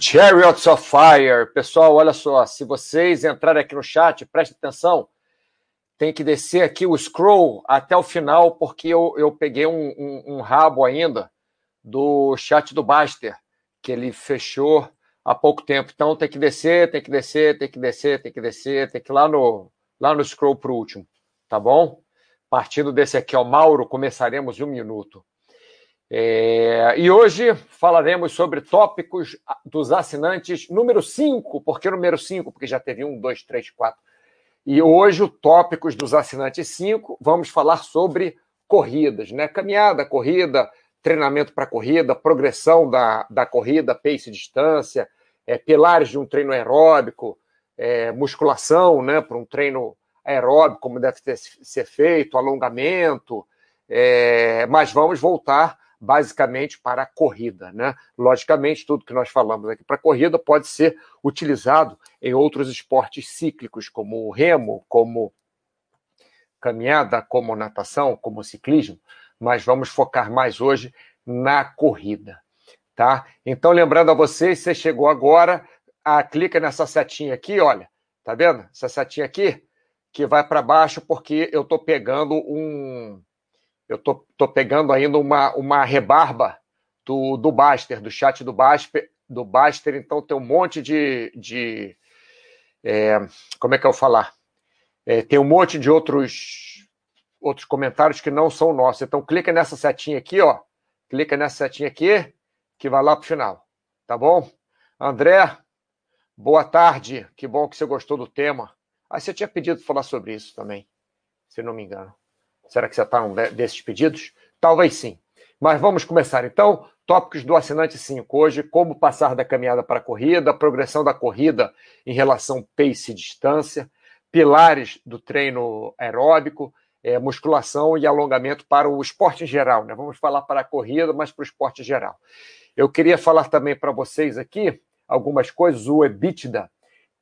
Chariots of Fire. Pessoal, olha só, se vocês entrarem aqui no chat, preste atenção, tem que descer aqui o scroll até o final, porque eu, eu peguei um, um, um rabo ainda do chat do Baster, que ele fechou há pouco tempo. Então tem que descer, tem que descer, tem que descer, tem que descer, tem que ir lá no, lá no scroll para o último, tá bom? Partindo desse aqui, ó, Mauro, começaremos em um minuto. É, e hoje falaremos sobre tópicos dos assinantes número 5. Por que número 5? Porque já teve um, dois, três, quatro. E hoje, o tópicos dos assinantes 5, vamos falar sobre corridas, né? Caminhada, corrida, treinamento para corrida, progressão da, da corrida, pace distância, é, pilares de um treino aeróbico, é, musculação, né? Para um treino aeróbico, como deve ter, ser feito, alongamento. É, mas vamos voltar basicamente para a corrida. Né? Logicamente, tudo que nós falamos aqui para a corrida pode ser utilizado em outros esportes cíclicos, como o remo, como caminhada, como natação, como ciclismo, mas vamos focar mais hoje na corrida. Tá? Então, lembrando a vocês, você chegou agora, a, clica nessa setinha aqui, olha, tá vendo? Essa setinha aqui, que vai para baixo, porque eu estou pegando um, eu tô, tô pegando ainda uma, uma rebarba do, do Baster, do chat do Baster, do Baster, então tem um monte de. de é, como é que eu vou falar? É, tem um monte de outros, outros comentários que não são nossos. Então, clica nessa setinha aqui, ó. Clica nessa setinha aqui, que vai lá para o final. Tá bom? André, boa tarde. Que bom que você gostou do tema. Ah, você tinha pedido falar sobre isso também, se não me engano. Será que você está um desses pedidos? Talvez sim. Mas vamos começar então. Tópicos do assinante 5 hoje: como passar da caminhada para a corrida, progressão da corrida em relação pace e distância, pilares do treino aeróbico, é, musculação e alongamento para o esporte em geral. Né? Vamos falar para a corrida, mas para o esporte em geral. Eu queria falar também para vocês aqui algumas coisas. O EBITDA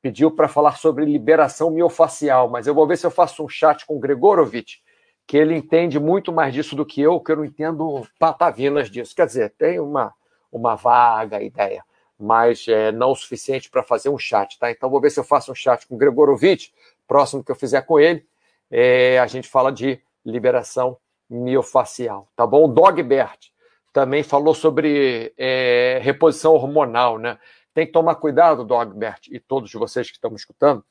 pediu para falar sobre liberação miofacial, mas eu vou ver se eu faço um chat com o Gregorovitch que ele entende muito mais disso do que eu, que eu não entendo patavinas disso. Quer dizer, tem uma, uma vaga ideia, mas é, não o suficiente para fazer um chat, tá? Então vou ver se eu faço um chat com o Gregorovitch, próximo que eu fizer com ele, é, a gente fala de liberação miofacial, tá bom? O Dogbert também falou sobre é, reposição hormonal, né? Tem que tomar cuidado, Dogbert, e todos vocês que estão me escutando,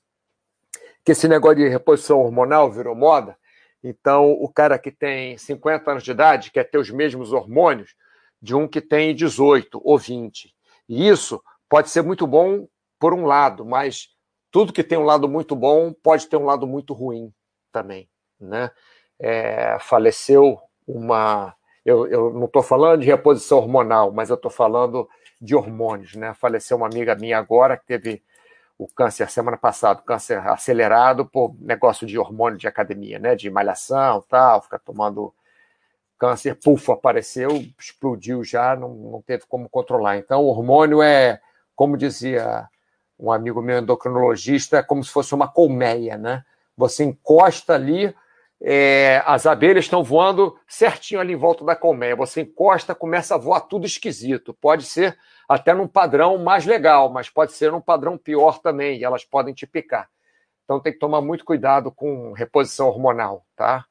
que esse negócio de reposição hormonal virou moda, então, o cara que tem 50 anos de idade quer ter os mesmos hormônios de um que tem 18 ou 20. E isso pode ser muito bom por um lado, mas tudo que tem um lado muito bom pode ter um lado muito ruim também. Né? É, faleceu uma. Eu, eu não estou falando de reposição hormonal, mas eu estou falando de hormônios. Né? Faleceu uma amiga minha agora que teve o câncer semana passada, câncer acelerado por negócio de hormônio de academia, né? De malhação tal, ficar tomando câncer, puf, apareceu, explodiu já, não, não teve como controlar. Então, o hormônio é, como dizia um amigo meu endocrinologista, é como se fosse uma colmeia, né? Você encosta ali, é, as abelhas estão voando certinho ali em volta da colmeia. Você encosta, começa a voar tudo esquisito. Pode ser até num padrão mais legal, mas pode ser num padrão pior também, e elas podem te picar. Então tem que tomar muito cuidado com reposição hormonal, tá?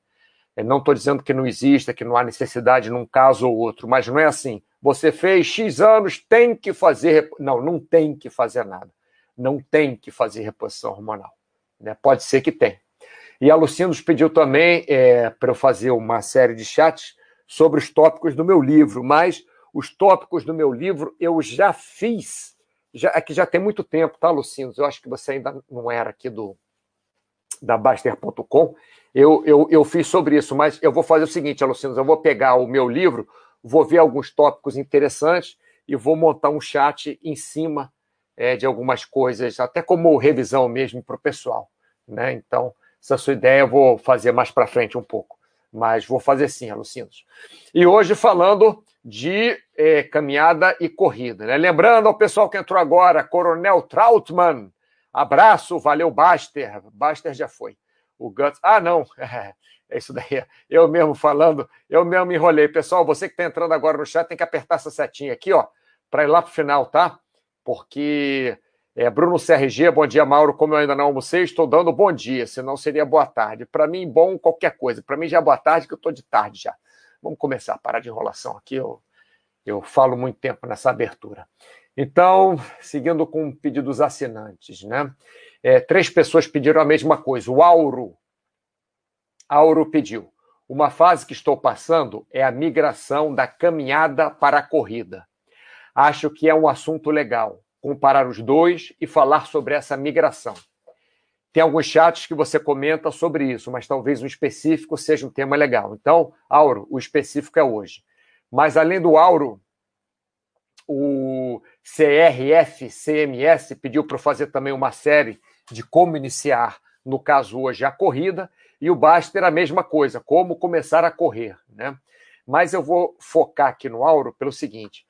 Eu não estou dizendo que não exista, que não há necessidade num caso ou outro, mas não é assim. Você fez X anos, tem que fazer. Não, não tem que fazer nada. Não tem que fazer reposição hormonal. Né? Pode ser que tenha. E a Lucinda nos pediu também é, para eu fazer uma série de chats sobre os tópicos do meu livro, mas os tópicos do meu livro eu já fiz, já, é que já tem muito tempo, tá, Lucindos? Eu acho que você ainda não era aqui do da Baster.com. Eu, eu, eu fiz sobre isso, mas eu vou fazer o seguinte, Lucindos, eu vou pegar o meu livro, vou ver alguns tópicos interessantes e vou montar um chat em cima é, de algumas coisas, até como revisão mesmo para o pessoal. Né? Então, essa sua ideia eu vou fazer mais para frente um pouco. Mas vou fazer sim, Alucinos. E hoje falando de é, caminhada e corrida. Né? Lembrando ao pessoal que entrou agora, Coronel Trautmann, abraço, valeu, Baster. Baster já foi. O Guts. Ah, não. É isso daí. Eu mesmo falando, eu mesmo me enrolei. Pessoal, você que está entrando agora no chat tem que apertar essa setinha aqui, ó, para ir lá para o final, tá? Porque é, Bruno CRG, bom dia, Mauro. Como eu ainda não almocei, estou dando bom dia, senão seria boa tarde. Para mim, bom qualquer coisa. Para mim já é boa tarde, que eu estou de tarde já. Vamos começar, parar de enrolação aqui. Eu, eu falo muito tempo nessa abertura. Então, seguindo com o pedido dos assinantes, né? É, três pessoas pediram a mesma coisa. O Auro. Auro pediu. Uma fase que estou passando é a migração da caminhada para a corrida. Acho que é um assunto legal comparar os dois e falar sobre essa migração. Tem alguns chats que você comenta sobre isso, mas talvez um específico seja um tema legal. Então, Auro, o específico é hoje. Mas além do Auro, o CRF, CMS, pediu para fazer também uma série de como iniciar, no caso hoje, a corrida, e o Baster a mesma coisa, como começar a correr. Né? Mas eu vou focar aqui no Auro pelo seguinte: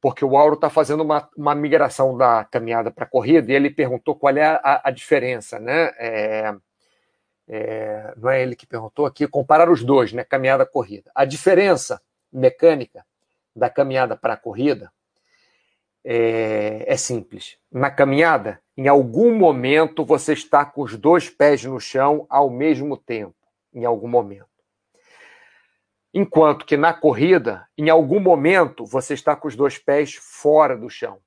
porque o Auro está fazendo uma, uma migração da caminhada para a corrida, e ele perguntou qual é a, a diferença, né? É, é, não é ele que perguntou aqui, comparar os dois, né? Caminhada corrida. A diferença mecânica da caminhada para a corrida é, é simples. Na caminhada, em algum momento você está com os dois pés no chão ao mesmo tempo, em algum momento. Enquanto que na corrida, em algum momento, você está com os dois pés fora do chão.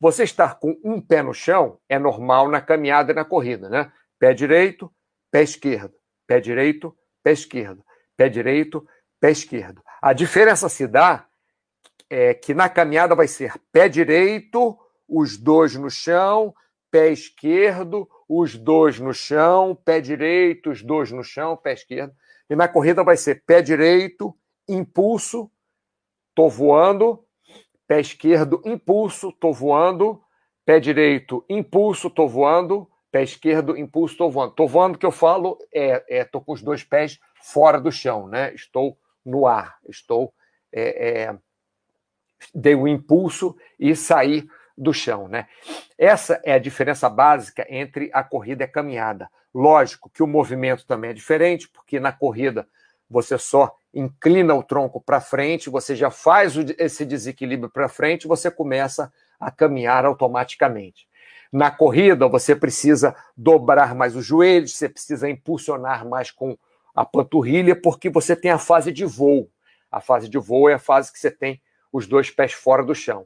Você estar com um pé no chão é normal na caminhada e na corrida, né? Pé direito, pé esquerdo, pé direito, pé esquerdo, pé direito, pé esquerdo. A diferença se dá é que na caminhada vai ser pé direito, os dois no chão, pé esquerdo, os dois no chão, pé direito, os dois no chão, pé esquerdo. E na corrida vai ser pé direito, impulso, tô voando, pé esquerdo, impulso, tô voando, pé direito, impulso, tô voando, pé esquerdo, impulso, tô voando. Tô voando que eu falo é, é tô com os dois pés fora do chão, né? Estou no ar, estou é, é, dei o um impulso e saí do chão, né? Essa é a diferença básica entre a corrida e a caminhada. Lógico que o movimento também é diferente, porque na corrida você só inclina o tronco para frente, você já faz esse desequilíbrio para frente, você começa a caminhar automaticamente. Na corrida, você precisa dobrar mais os joelhos, você precisa impulsionar mais com a panturrilha, porque você tem a fase de voo. A fase de voo é a fase que você tem os dois pés fora do chão.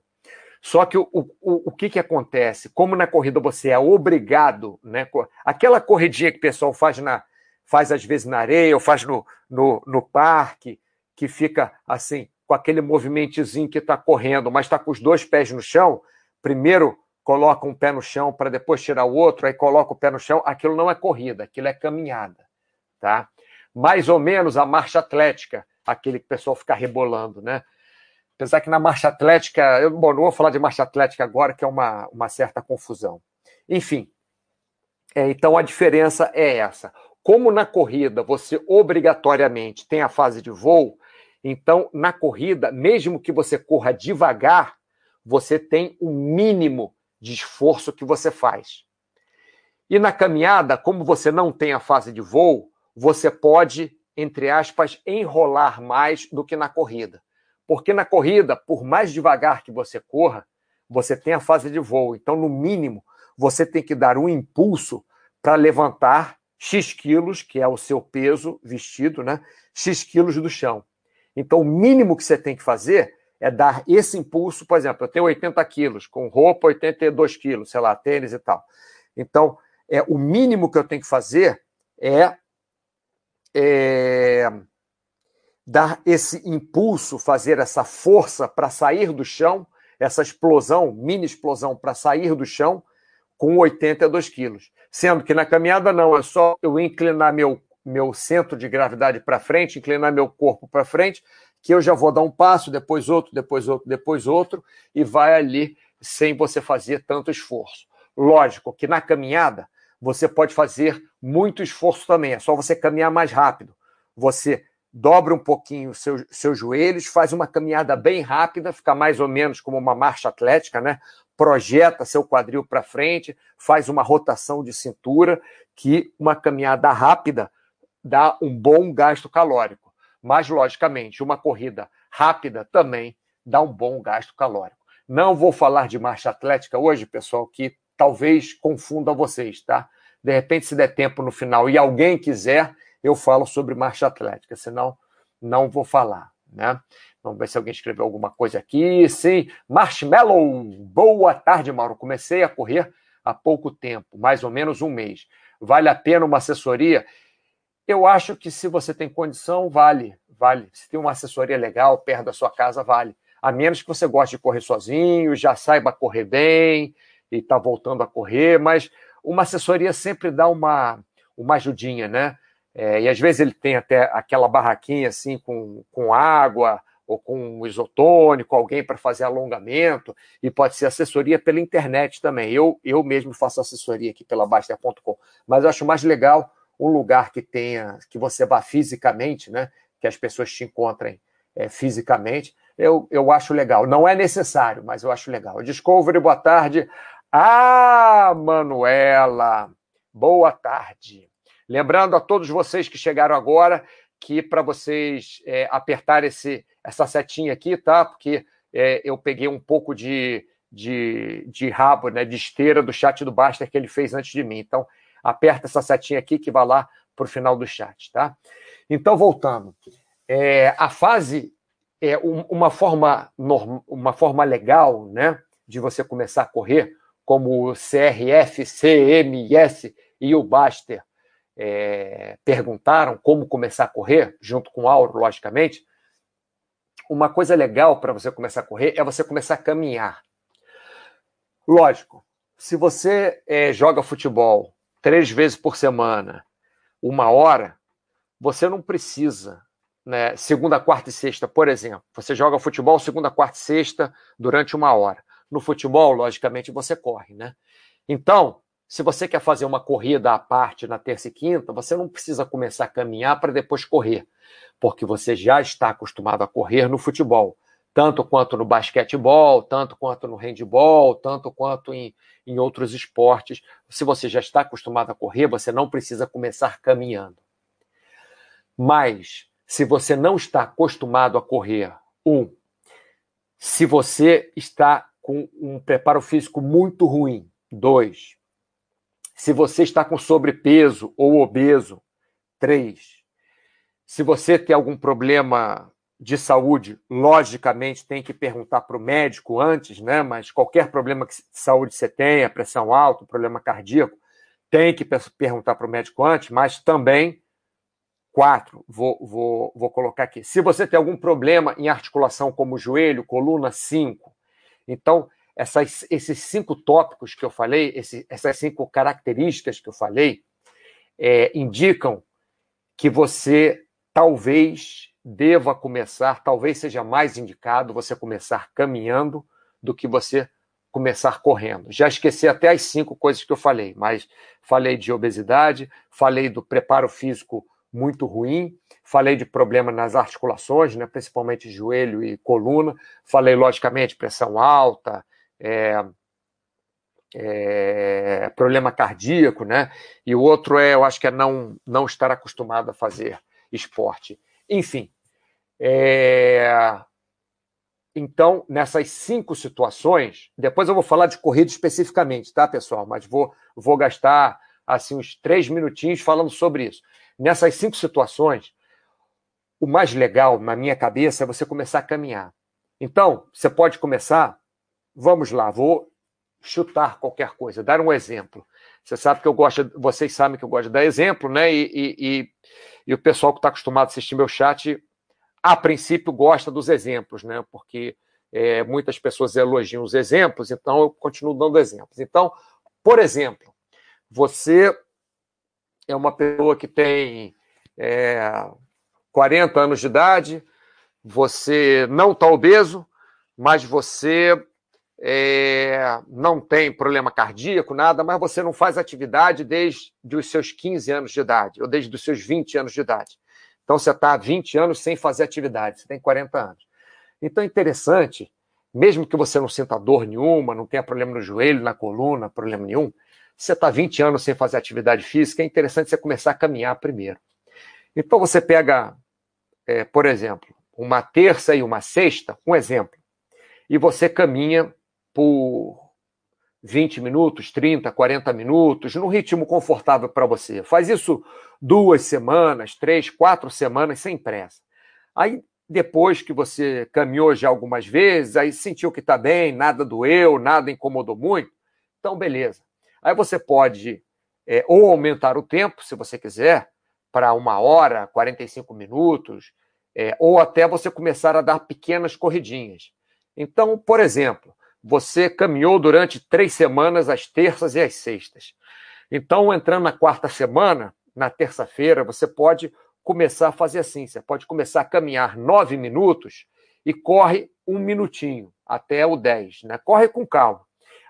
Só que o, o, o que, que acontece? Como na corrida você é obrigado, né? Aquela corridinha que o pessoal faz, na, faz às vezes na areia, ou faz no, no, no parque, que fica assim, com aquele movimentozinho que está correndo, mas está com os dois pés no chão, primeiro coloca um pé no chão para depois tirar o outro, aí coloca o pé no chão, aquilo não é corrida, aquilo é caminhada, tá? Mais ou menos a marcha atlética, aquele que o pessoal fica rebolando, né? Apesar que na marcha atlética, eu bom, não vou falar de marcha atlética agora, que é uma, uma certa confusão. Enfim, é, então a diferença é essa. Como na corrida você obrigatoriamente tem a fase de voo, então na corrida, mesmo que você corra devagar, você tem o mínimo de esforço que você faz. E na caminhada, como você não tem a fase de voo, você pode, entre aspas, enrolar mais do que na corrida. Porque na corrida, por mais devagar que você corra, você tem a fase de voo. Então, no mínimo, você tem que dar um impulso para levantar X quilos, que é o seu peso vestido, né? X quilos do chão. Então, o mínimo que você tem que fazer é dar esse impulso. Por exemplo, eu tenho 80 quilos, com roupa 82 quilos, sei lá, tênis e tal. Então, é o mínimo que eu tenho que fazer é, é dar esse impulso, fazer essa força para sair do chão, essa explosão, mini explosão para sair do chão com 82 quilos. Sendo que na caminhada não, é só eu inclinar meu, meu centro de gravidade para frente, inclinar meu corpo para frente, que eu já vou dar um passo, depois outro, depois outro, depois outro, e vai ali sem você fazer tanto esforço. Lógico que na caminhada você pode fazer muito esforço também, é só você caminhar mais rápido. Você dobra um pouquinho seu, seus joelhos, faz uma caminhada bem rápida, fica mais ou menos como uma marcha atlética, né? Projeta seu quadril para frente, faz uma rotação de cintura, que uma caminhada rápida dá um bom gasto calórico. Mas, logicamente, uma corrida rápida também dá um bom gasto calórico. Não vou falar de marcha atlética hoje, pessoal, que talvez confunda vocês, tá? De repente, se der tempo no final e alguém quiser, eu falo sobre marcha atlética, senão não vou falar, né? Vamos ver se alguém escreveu alguma coisa aqui. Sim, Marshmallow. Boa tarde, Mauro. Comecei a correr há pouco tempo, mais ou menos um mês. Vale a pena uma assessoria? Eu acho que se você tem condição, vale, vale. Se tem uma assessoria legal perto da sua casa, vale. A menos que você goste de correr sozinho, já saiba correr bem e está voltando a correr, mas uma assessoria sempre dá uma, uma ajudinha, né? É, e às vezes ele tem até aquela barraquinha assim com, com água ou com isotônico, alguém para fazer alongamento, e pode ser assessoria pela internet também. Eu, eu mesmo faço assessoria aqui pela Baster.com, mas eu acho mais legal um lugar que tenha, que você vá fisicamente, né? Que as pessoas te encontrem é, fisicamente. Eu, eu acho legal. Não é necessário, mas eu acho legal. Discovery, boa tarde. Ah, Manuela, boa tarde. Lembrando a todos vocês que chegaram agora que para vocês é, apertar esse, essa setinha aqui, tá? Porque é, eu peguei um pouco de, de, de rabo, né, de esteira do chat do Baster que ele fez antes de mim. Então, aperta essa setinha aqui que vai lá para o final do chat, tá? Então, voltando. É, a fase é um, uma forma norm, uma forma legal, né, de você começar a correr, como o CRF, CMS e o Baster é, perguntaram como começar a correr, junto com o Auro, logicamente, uma coisa legal para você começar a correr é você começar a caminhar. Lógico, se você é, joga futebol três vezes por semana, uma hora, você não precisa, né, segunda, quarta e sexta, por exemplo. Você joga futebol segunda, quarta e sexta durante uma hora. No futebol, logicamente, você corre, né? Então, se você quer fazer uma corrida à parte na terça e quinta, você não precisa começar a caminhar para depois correr, porque você já está acostumado a correr no futebol, tanto quanto no basquetebol, tanto quanto no handball, tanto quanto em, em outros esportes. Se você já está acostumado a correr, você não precisa começar caminhando. Mas, se você não está acostumado a correr, um, se você está com um preparo físico muito ruim, dois, se você está com sobrepeso ou obeso, três. Se você tem algum problema de saúde, logicamente tem que perguntar para o médico antes, né? Mas qualquer problema de saúde você tenha, pressão alta, problema cardíaco, tem que perguntar para o médico antes, mas também quatro, vou, vou, vou colocar aqui. Se você tem algum problema em articulação como joelho, coluna, cinco. Então, essas, esses cinco tópicos que eu falei, esse, essas cinco características que eu falei, é, indicam que você talvez deva começar, talvez seja mais indicado você começar caminhando do que você começar correndo. Já esqueci até as cinco coisas que eu falei, mas falei de obesidade, falei do preparo físico muito ruim, falei de problema nas articulações, né, principalmente joelho e coluna, falei, logicamente, pressão alta, é, é, problema cardíaco, né? E o outro é, eu acho que é não, não estar acostumado a fazer esporte. Enfim, é, então, nessas cinco situações, depois eu vou falar de corrida especificamente, tá, pessoal? Mas vou, vou gastar assim uns três minutinhos falando sobre isso. Nessas cinco situações, o mais legal na minha cabeça é você começar a caminhar. Então, você pode começar Vamos lá, vou chutar qualquer coisa, dar um exemplo. Você sabe que eu gosto, vocês sabem que eu gosto de dar exemplo, né? E, e, e, e o pessoal que está acostumado a assistir meu chat, a princípio, gosta dos exemplos, né? Porque é, muitas pessoas elogiam os exemplos, então eu continuo dando exemplos. Então, por exemplo, você é uma pessoa que tem é, 40 anos de idade, você não está obeso, mas você é, não tem problema cardíaco, nada, mas você não faz atividade desde os seus 15 anos de idade, ou desde os seus 20 anos de idade. Então você está há 20 anos sem fazer atividade, você tem 40 anos. Então é interessante, mesmo que você não sinta dor nenhuma, não tenha problema no joelho, na coluna, problema nenhum, você está 20 anos sem fazer atividade física, é interessante você começar a caminhar primeiro. Então você pega, é, por exemplo, uma terça e uma sexta, um exemplo, e você caminha por 20 minutos, 30, 40 minutos, num ritmo confortável para você. Faz isso duas semanas, três, quatro semanas, sem pressa. Aí, depois que você caminhou já algumas vezes, aí sentiu que está bem, nada doeu, nada incomodou muito, então beleza. Aí você pode é, ou aumentar o tempo, se você quiser, para uma hora, 45 minutos, é, ou até você começar a dar pequenas corridinhas. Então, por exemplo, você caminhou durante três semanas, às terças e às sextas. Então, entrando na quarta semana, na terça-feira, você pode começar a fazer assim: você pode começar a caminhar nove minutos e corre um minutinho até o dez, né? Corre com calma.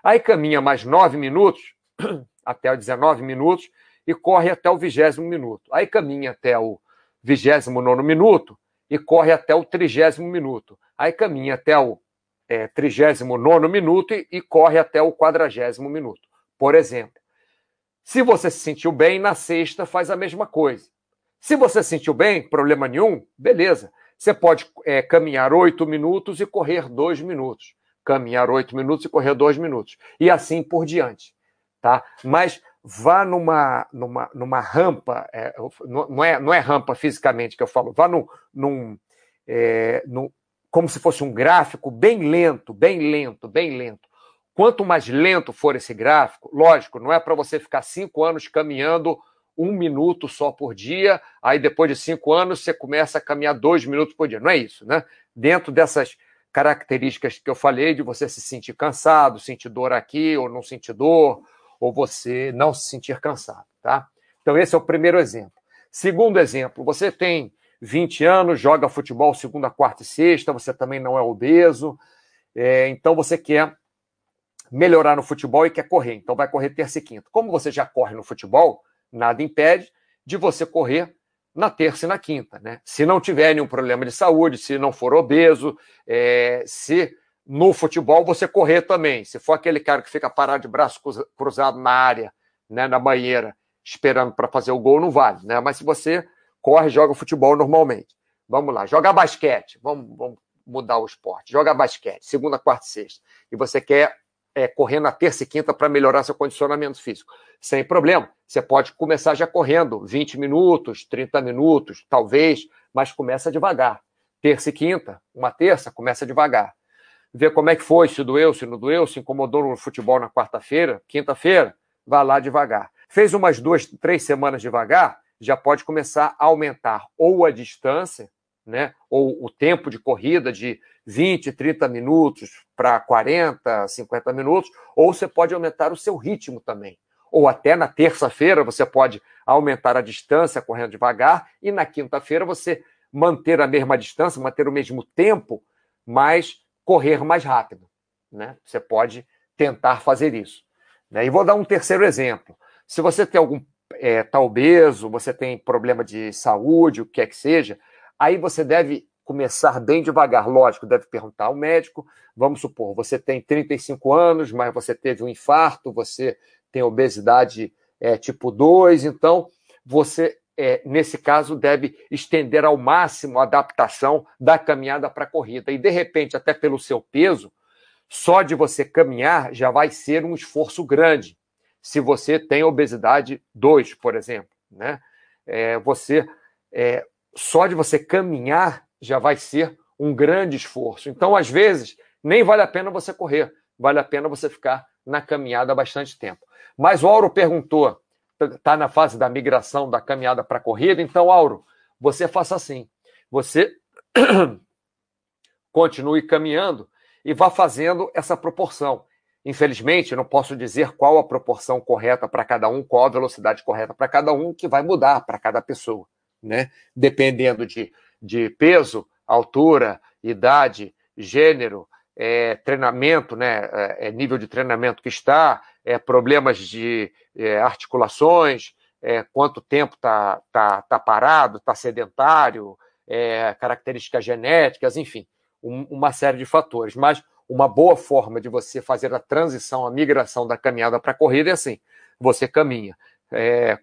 Aí caminha mais nove minutos, até os 19 minutos, e corre até o vigésimo minuto. Aí caminha até o vigésimo nono minuto e corre até o trigésimo minuto. Aí caminha até o é, 39 minuto e, e corre até o quadragésimo minuto, por exemplo. Se você se sentiu bem, na sexta faz a mesma coisa. Se você se sentiu bem, problema nenhum, beleza. Você pode é, caminhar oito minutos e correr dois minutos. Caminhar oito minutos e correr dois minutos. E assim por diante. Tá? Mas vá numa, numa, numa rampa, é, não, é, não é rampa fisicamente que eu falo, vá num, num, é, num, como se fosse um gráfico bem lento, bem lento, bem lento. Quanto mais lento for esse gráfico, lógico, não é para você ficar cinco anos caminhando um minuto só por dia, aí depois de cinco anos você começa a caminhar dois minutos por dia. Não é isso, né? Dentro dessas características que eu falei, de você se sentir cansado, sentir dor aqui ou não sentir dor, ou você não se sentir cansado, tá? Então, esse é o primeiro exemplo. Segundo exemplo, você tem 20 anos, joga futebol segunda, quarta e sexta, você também não é obeso, é, então você quer melhorar no futebol e quer correr, então vai correr terça e quinta. Como você já corre no futebol, nada impede de você correr na terça e na quinta, né? Se não tiver nenhum problema de saúde, se não for obeso, é, se no futebol você correr também, se for aquele cara que fica parado de braço cruzado na área, né, na banheira, esperando para fazer o gol, não vale, né? Mas se você corre, joga futebol normalmente. Vamos lá, joga basquete. Vamos, vamos mudar o esporte. Joga basquete, segunda, quarta e sexta. E você quer é, correr na terça e quinta para melhorar seu condicionamento físico. Sem problema. Você pode começar já correndo 20 minutos, 30 minutos, talvez, mas começa devagar. Terça e quinta, uma terça, começa devagar. Vê como é que foi, se doeu, se não doeu, se incomodou no futebol na quarta-feira, quinta-feira, vá lá devagar. Fez umas duas, três semanas devagar, já pode começar a aumentar ou a distância, né, ou o tempo de corrida de 20, 30 minutos para 40, 50 minutos, ou você pode aumentar o seu ritmo também. Ou até na terça-feira você pode aumentar a distância correndo devagar, e na quinta-feira você manter a mesma distância, manter o mesmo tempo, mas correr mais rápido. Né? Você pode tentar fazer isso. Né? E vou dar um terceiro exemplo. Se você tem algum é, tá obeso, você tem problema de saúde, o que quer que seja, aí você deve começar bem devagar. Lógico, deve perguntar ao médico. Vamos supor, você tem 35 anos, mas você teve um infarto, você tem obesidade é, tipo 2, então você, é, nesse caso, deve estender ao máximo a adaptação da caminhada para a corrida. E, de repente, até pelo seu peso, só de você caminhar já vai ser um esforço grande se você tem obesidade 2, por exemplo. Né? É, você é, Só de você caminhar já vai ser um grande esforço. Então, às vezes, nem vale a pena você correr, vale a pena você ficar na caminhada bastante tempo. Mas o Auro perguntou, está na fase da migração da caminhada para a corrida, então, Auro, você faça assim. Você continue caminhando e vá fazendo essa proporção. Infelizmente, não posso dizer qual a proporção correta para cada um, qual a velocidade correta para cada um, que vai mudar para cada pessoa, né? Dependendo de, de peso, altura, idade, gênero, é, treinamento, né, é, é, nível de treinamento que está, é, problemas de é, articulações, é, quanto tempo está tá, tá parado, está sedentário, características genéticas, enfim, um, uma série de fatores. Mas uma boa forma de você fazer a transição, a migração da caminhada para a corrida é assim: você caminha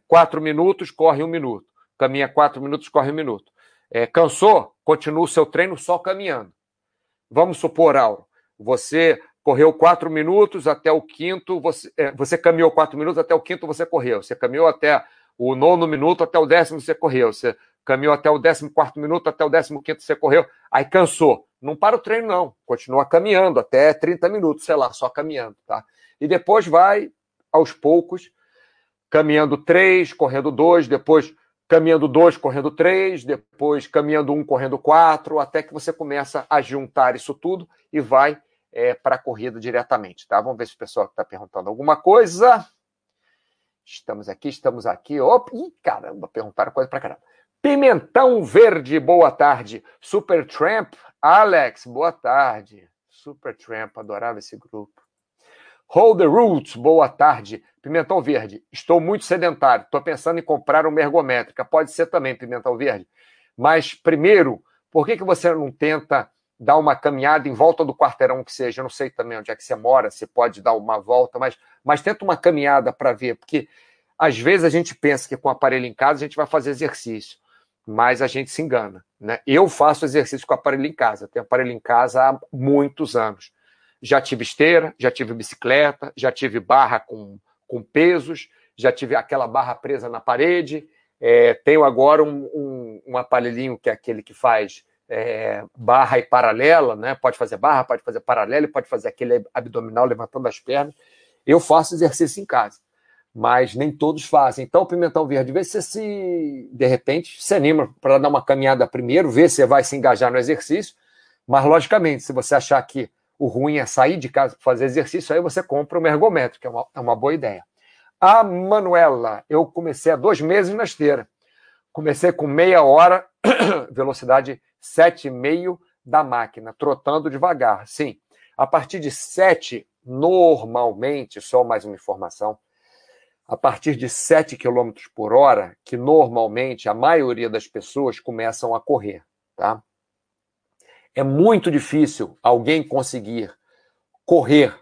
quatro minutos, corre um minuto, caminha quatro minutos, corre um minuto. cansou? Continua o seu treino só caminhando. Vamos supor, Auro, você correu quatro minutos até o quinto, você, é, você caminhou quatro minutos até o quinto, você correu. Você caminhou até o nono minuto, até o décimo, você correu. Você caminhou até o décimo quarto minuto, até o décimo quinto, você correu. Aí cansou. Não para o treino, não. Continua caminhando até 30 minutos, sei lá, só caminhando, tá? E depois vai, aos poucos, caminhando três, correndo dois, depois caminhando dois, correndo três, depois caminhando um, correndo quatro, até que você começa a juntar isso tudo e vai é, para a corrida diretamente, tá? Vamos ver se o pessoal está perguntando alguma coisa. Estamos aqui, estamos aqui. Opa, ih, caramba, perguntaram coisa para caramba. Pimentão Verde, boa tarde. Super Tramp, Alex, boa tarde. Super Tramp, adorava esse grupo. Hold the Roots, boa tarde. Pimentão Verde, estou muito sedentário, estou pensando em comprar uma ergométrica. Pode ser também, Pimentão Verde. Mas, primeiro, por que, que você não tenta dar uma caminhada em volta do quarteirão que seja? Eu não sei também onde é que você mora, você pode dar uma volta, mas, mas tenta uma caminhada para ver, porque às vezes a gente pensa que com o aparelho em casa a gente vai fazer exercício, mas a gente se engana. Né? Eu faço exercício com aparelho em casa, tenho aparelho em casa há muitos anos. Já tive esteira, já tive bicicleta, já tive barra com, com pesos, já tive aquela barra presa na parede. É, tenho agora um, um, um, aparelhinho que é aquele que faz é, barra e paralela, né? Pode fazer barra, pode fazer paralela, pode fazer aquele abdominal levantando as pernas. Eu faço exercício em casa, mas nem todos fazem. Então, o pimentão verde, vê se se de repente se anima para dar uma caminhada primeiro, ver se vai se engajar no exercício. Mas logicamente, se você achar que o ruim é sair de casa para fazer exercício, aí você compra uma ergométrica, é uma, é uma boa ideia. A Manuela, eu comecei há dois meses na esteira. Comecei com meia hora, velocidade 7,5 da máquina, trotando devagar. Sim, a partir de 7, normalmente, só mais uma informação, a partir de 7 km por hora, que normalmente a maioria das pessoas começam a correr, tá? É muito difícil alguém conseguir correr,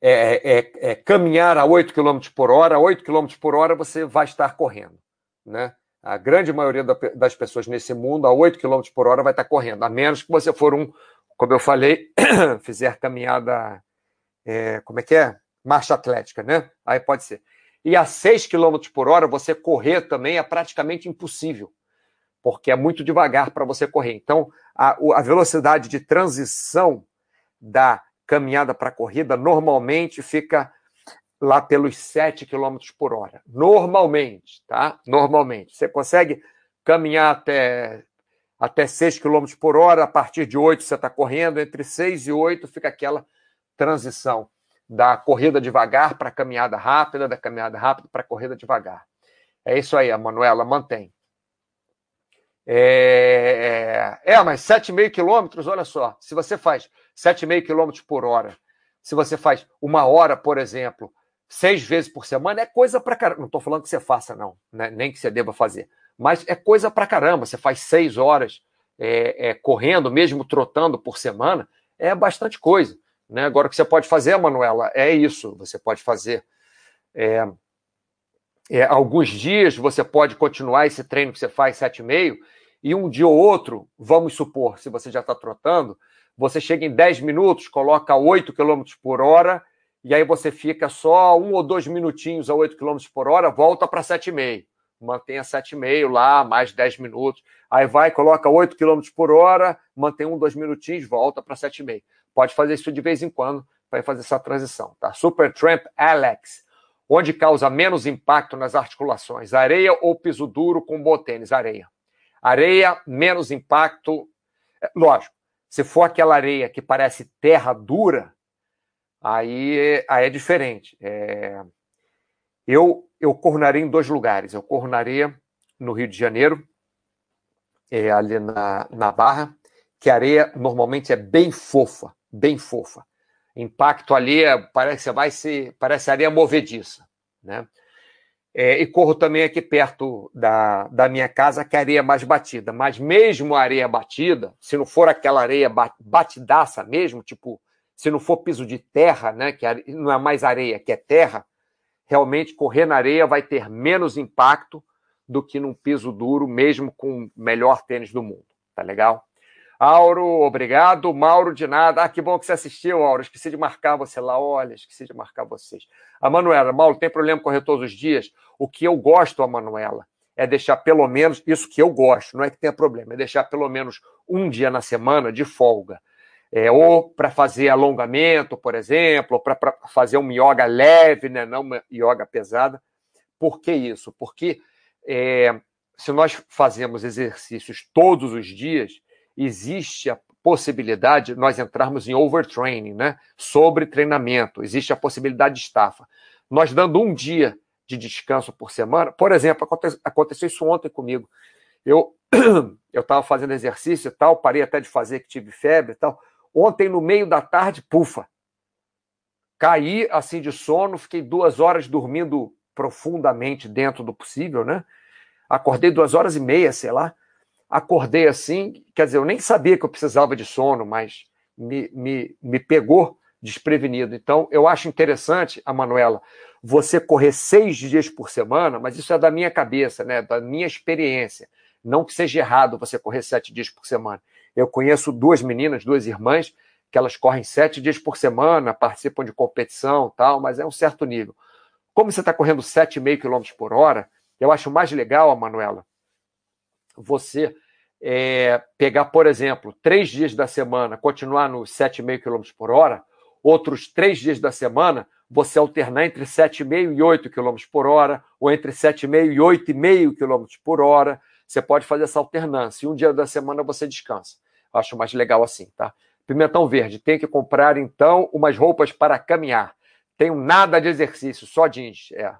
é, é, é, caminhar a 8 km por hora. A 8 km por hora você vai estar correndo. Né? A grande maioria das pessoas nesse mundo, a 8 km por hora, vai estar correndo, a menos que você for um, como eu falei, fizer caminhada, é, como é que é? Marcha atlética, né? Aí pode ser. E a 6 km por hora, você correr também é praticamente impossível porque é muito devagar para você correr. Então, a, a, velocidade de transição da caminhada para a corrida normalmente fica lá pelos 7 km por hora. Normalmente, tá? Normalmente. Você consegue caminhar até, até 6 km por hora, a partir de 8 você está correndo, entre 6 e 8 fica aquela transição da corrida devagar para a caminhada rápida, da caminhada rápida para a corrida devagar. É isso aí, a Manuela, mantém. É, é, é mas 7,5 quilômetros, olha só, se você faz 7,5 quilômetros por hora, se você faz uma hora, por exemplo, seis vezes por semana, é coisa pra caramba. Não estou falando que você faça, não, né? nem que você deva fazer, mas é coisa pra caramba. Você faz seis horas é, é, correndo, mesmo trotando por semana, é bastante coisa. Né? Agora, o que você pode fazer, Manuela, é isso. Você pode fazer é, é, alguns dias você pode continuar esse treino que você faz 7,5 e um dia ou outro, vamos supor, se você já está trotando, você chega em 10 minutos, coloca 8 km por hora e aí você fica só um ou dois minutinhos a 8 km por hora, volta para 7,5. Mantenha 7,5 lá, mais 10 minutos. Aí vai, coloca 8 km por hora, mantém um, dois minutinhos, volta para 7,5. Pode fazer isso de vez em quando para fazer essa transição. Tá? Super Tramp Alex onde causa menos impacto nas articulações, areia ou piso duro com botênis? Areia. Areia, menos impacto. É, lógico, se for aquela areia que parece terra dura, aí, aí é diferente. É... Eu, eu corro na areia em dois lugares. Eu corro na areia no Rio de Janeiro, é, ali na, na Barra, que a areia normalmente é bem fofa, bem fofa. Impacto ali, é, parece vai se parece areia movediça, né? É, e corro também aqui perto da, da minha casa, que é areia mais batida. Mas mesmo a areia batida, se não for aquela areia batidaça mesmo, tipo, se não for piso de terra, né, que não é mais areia, que é terra, realmente correr na areia vai ter menos impacto do que num piso duro, mesmo com o melhor tênis do mundo. Tá legal? Auro, obrigado. Mauro, de nada. Ah, que bom que você assistiu, Auro. Esqueci de marcar você lá. Olha, esqueci de marcar vocês. A Manuela, Mauro, tem problema correr todos os dias? O que eu gosto, a Manuela, é deixar pelo menos, isso que eu gosto, não é que tenha problema, é deixar pelo menos um dia na semana de folga. É, ou para fazer alongamento, por exemplo, ou para fazer um yoga leve, né, não uma yoga pesada. Por que isso? Porque é, se nós fazemos exercícios todos os dias, existe a possibilidade de nós entrarmos em overtraining, né? Sobre treinamento. Existe a possibilidade de estafa. Nós dando um dia de descanso por semana, por exemplo, aconteceu isso ontem comigo. Eu eu estava fazendo exercício e tal, parei até de fazer que tive febre e tal. Ontem, no meio da tarde, pufa. Caí assim de sono, fiquei duas horas dormindo profundamente dentro do possível, né? Acordei duas horas e meia, sei lá acordei assim, quer dizer, eu nem sabia que eu precisava de sono, mas me, me, me pegou desprevenido. Então, eu acho interessante, a Manuela, você correr seis dias por semana, mas isso é da minha cabeça, né, da minha experiência. Não que seja errado você correr sete dias por semana. Eu conheço duas meninas, duas irmãs, que elas correm sete dias por semana, participam de competição tal, mas é um certo nível. Como você está correndo 7,5 km por hora, eu acho mais legal, a Manuela, você é, pegar, por exemplo, três dias da semana, continuar nos 7,5 km por hora, outros três dias da semana, você alternar entre 7,5 e 8 km por hora, ou entre 7,5 e 8,5 km por hora. Você pode fazer essa alternância. E um dia da semana você descansa. Acho mais legal assim, tá? Pimentão verde, tem que comprar então umas roupas para caminhar. Tenho nada de exercício, só jeans. É,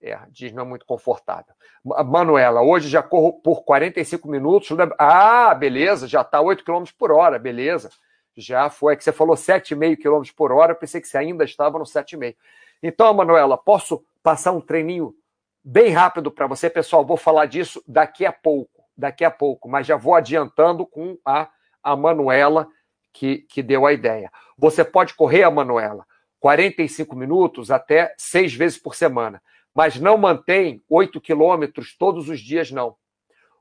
é, diz não é muito confortável. Manuela, hoje já corro por 45 minutos. Ah, beleza, já está 8 km por hora, beleza. Já foi, é que você falou 7,5 km por hora, eu pensei que você ainda estava no 7,5. Então, Manuela, posso passar um treininho bem rápido para você, pessoal? Vou falar disso daqui a pouco, daqui a pouco, mas já vou adiantando com a, a Manuela que, que deu a ideia. Você pode correr, a Manuela, 45 minutos até seis vezes por semana mas não mantém 8 quilômetros todos os dias, não.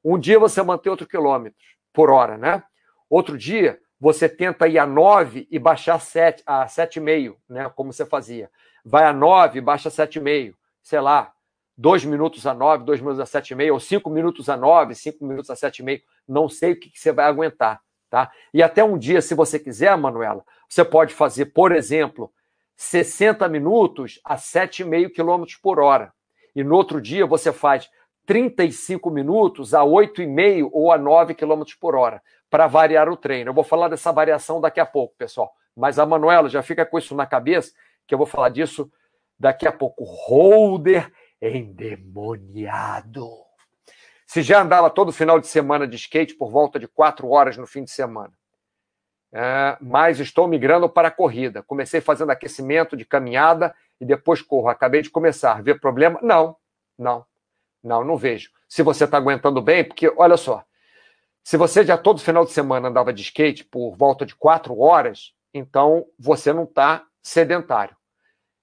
Um dia você mantém 8 quilômetros por hora, né? Outro dia você tenta ir a 9 e baixar a 7, a 7,5, né? Como você fazia. Vai a 9 e baixa a 7,5. Sei lá, 2 minutos a 9, 2 minutos a 7,5, ou 5 minutos a 9, 5 minutos a 7,5. Não sei o que, que você vai aguentar, tá? E até um dia, se você quiser, Manuela, você pode fazer, por exemplo, 60 minutos a 7,5 km por hora. E no outro dia você faz 35 minutos a 8,5 ou a 9 km por hora, para variar o treino. Eu vou falar dessa variação daqui a pouco, pessoal. Mas a Manuela já fica com isso na cabeça, que eu vou falar disso daqui a pouco. Holder endemoniado. Se já andava todo final de semana de skate por volta de 4 horas no fim de semana é, mas estou migrando para a corrida. Comecei fazendo aquecimento de caminhada e depois corro. Acabei de começar. Vê problema? Não, não, não, não vejo. Se você está aguentando bem, porque olha só, se você já todo final de semana andava de skate por volta de quatro horas, então você não está sedentário.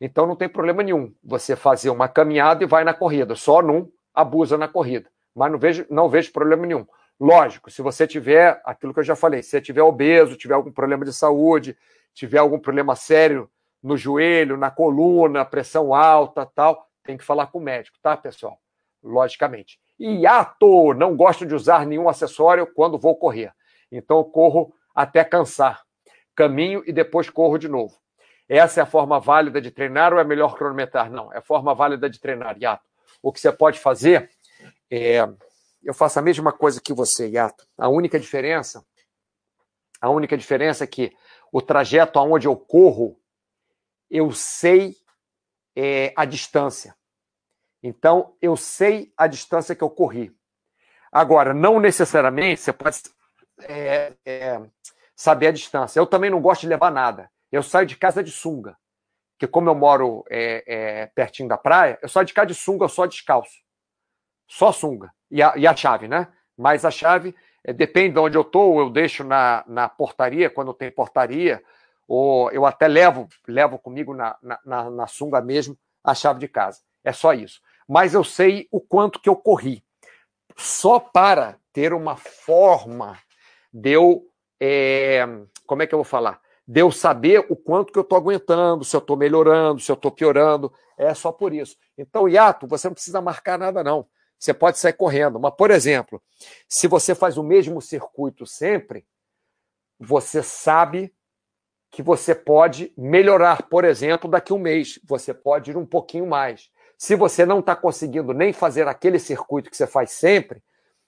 Então não tem problema nenhum você fazer uma caminhada e vai na corrida. Só não abusa na corrida. Mas não vejo, não vejo problema nenhum. Lógico, se você tiver aquilo que eu já falei, se você tiver obeso, tiver algum problema de saúde, tiver algum problema sério no joelho, na coluna, pressão alta, tal, tem que falar com o médico, tá, pessoal? Logicamente. E ato, não gosto de usar nenhum acessório quando vou correr. Então eu corro até cansar. Caminho e depois corro de novo. Essa é a forma válida de treinar ou é melhor cronometrar? Não, é a forma válida de treinar, Yato. O que você pode fazer é eu faço a mesma coisa que você, Yato. A única diferença, a única diferença é que o trajeto aonde eu corro, eu sei é, a distância. Então, eu sei a distância que eu corri. Agora, não necessariamente você pode. É, é, saber a distância. Eu também não gosto de levar nada. Eu saio de casa de sunga. Porque como eu moro é, é, pertinho da praia, eu saio de casa de sunga, eu só descalço. Só sunga. E a, e a chave, né? Mas a chave, é, depende de onde eu estou, eu deixo na, na portaria, quando tem portaria, ou eu até levo, levo comigo na, na, na sunga mesmo a chave de casa. É só isso. Mas eu sei o quanto que eu corri. Só para ter uma forma de eu. É, como é que eu vou falar? De eu saber o quanto que eu estou aguentando, se eu estou melhorando, se eu estou piorando. É só por isso. Então, Iato, você não precisa marcar nada, não. Você pode sair correndo. Mas, por exemplo, se você faz o mesmo circuito sempre, você sabe que você pode melhorar, por exemplo, daqui a um mês. Você pode ir um pouquinho mais. Se você não está conseguindo nem fazer aquele circuito que você faz sempre,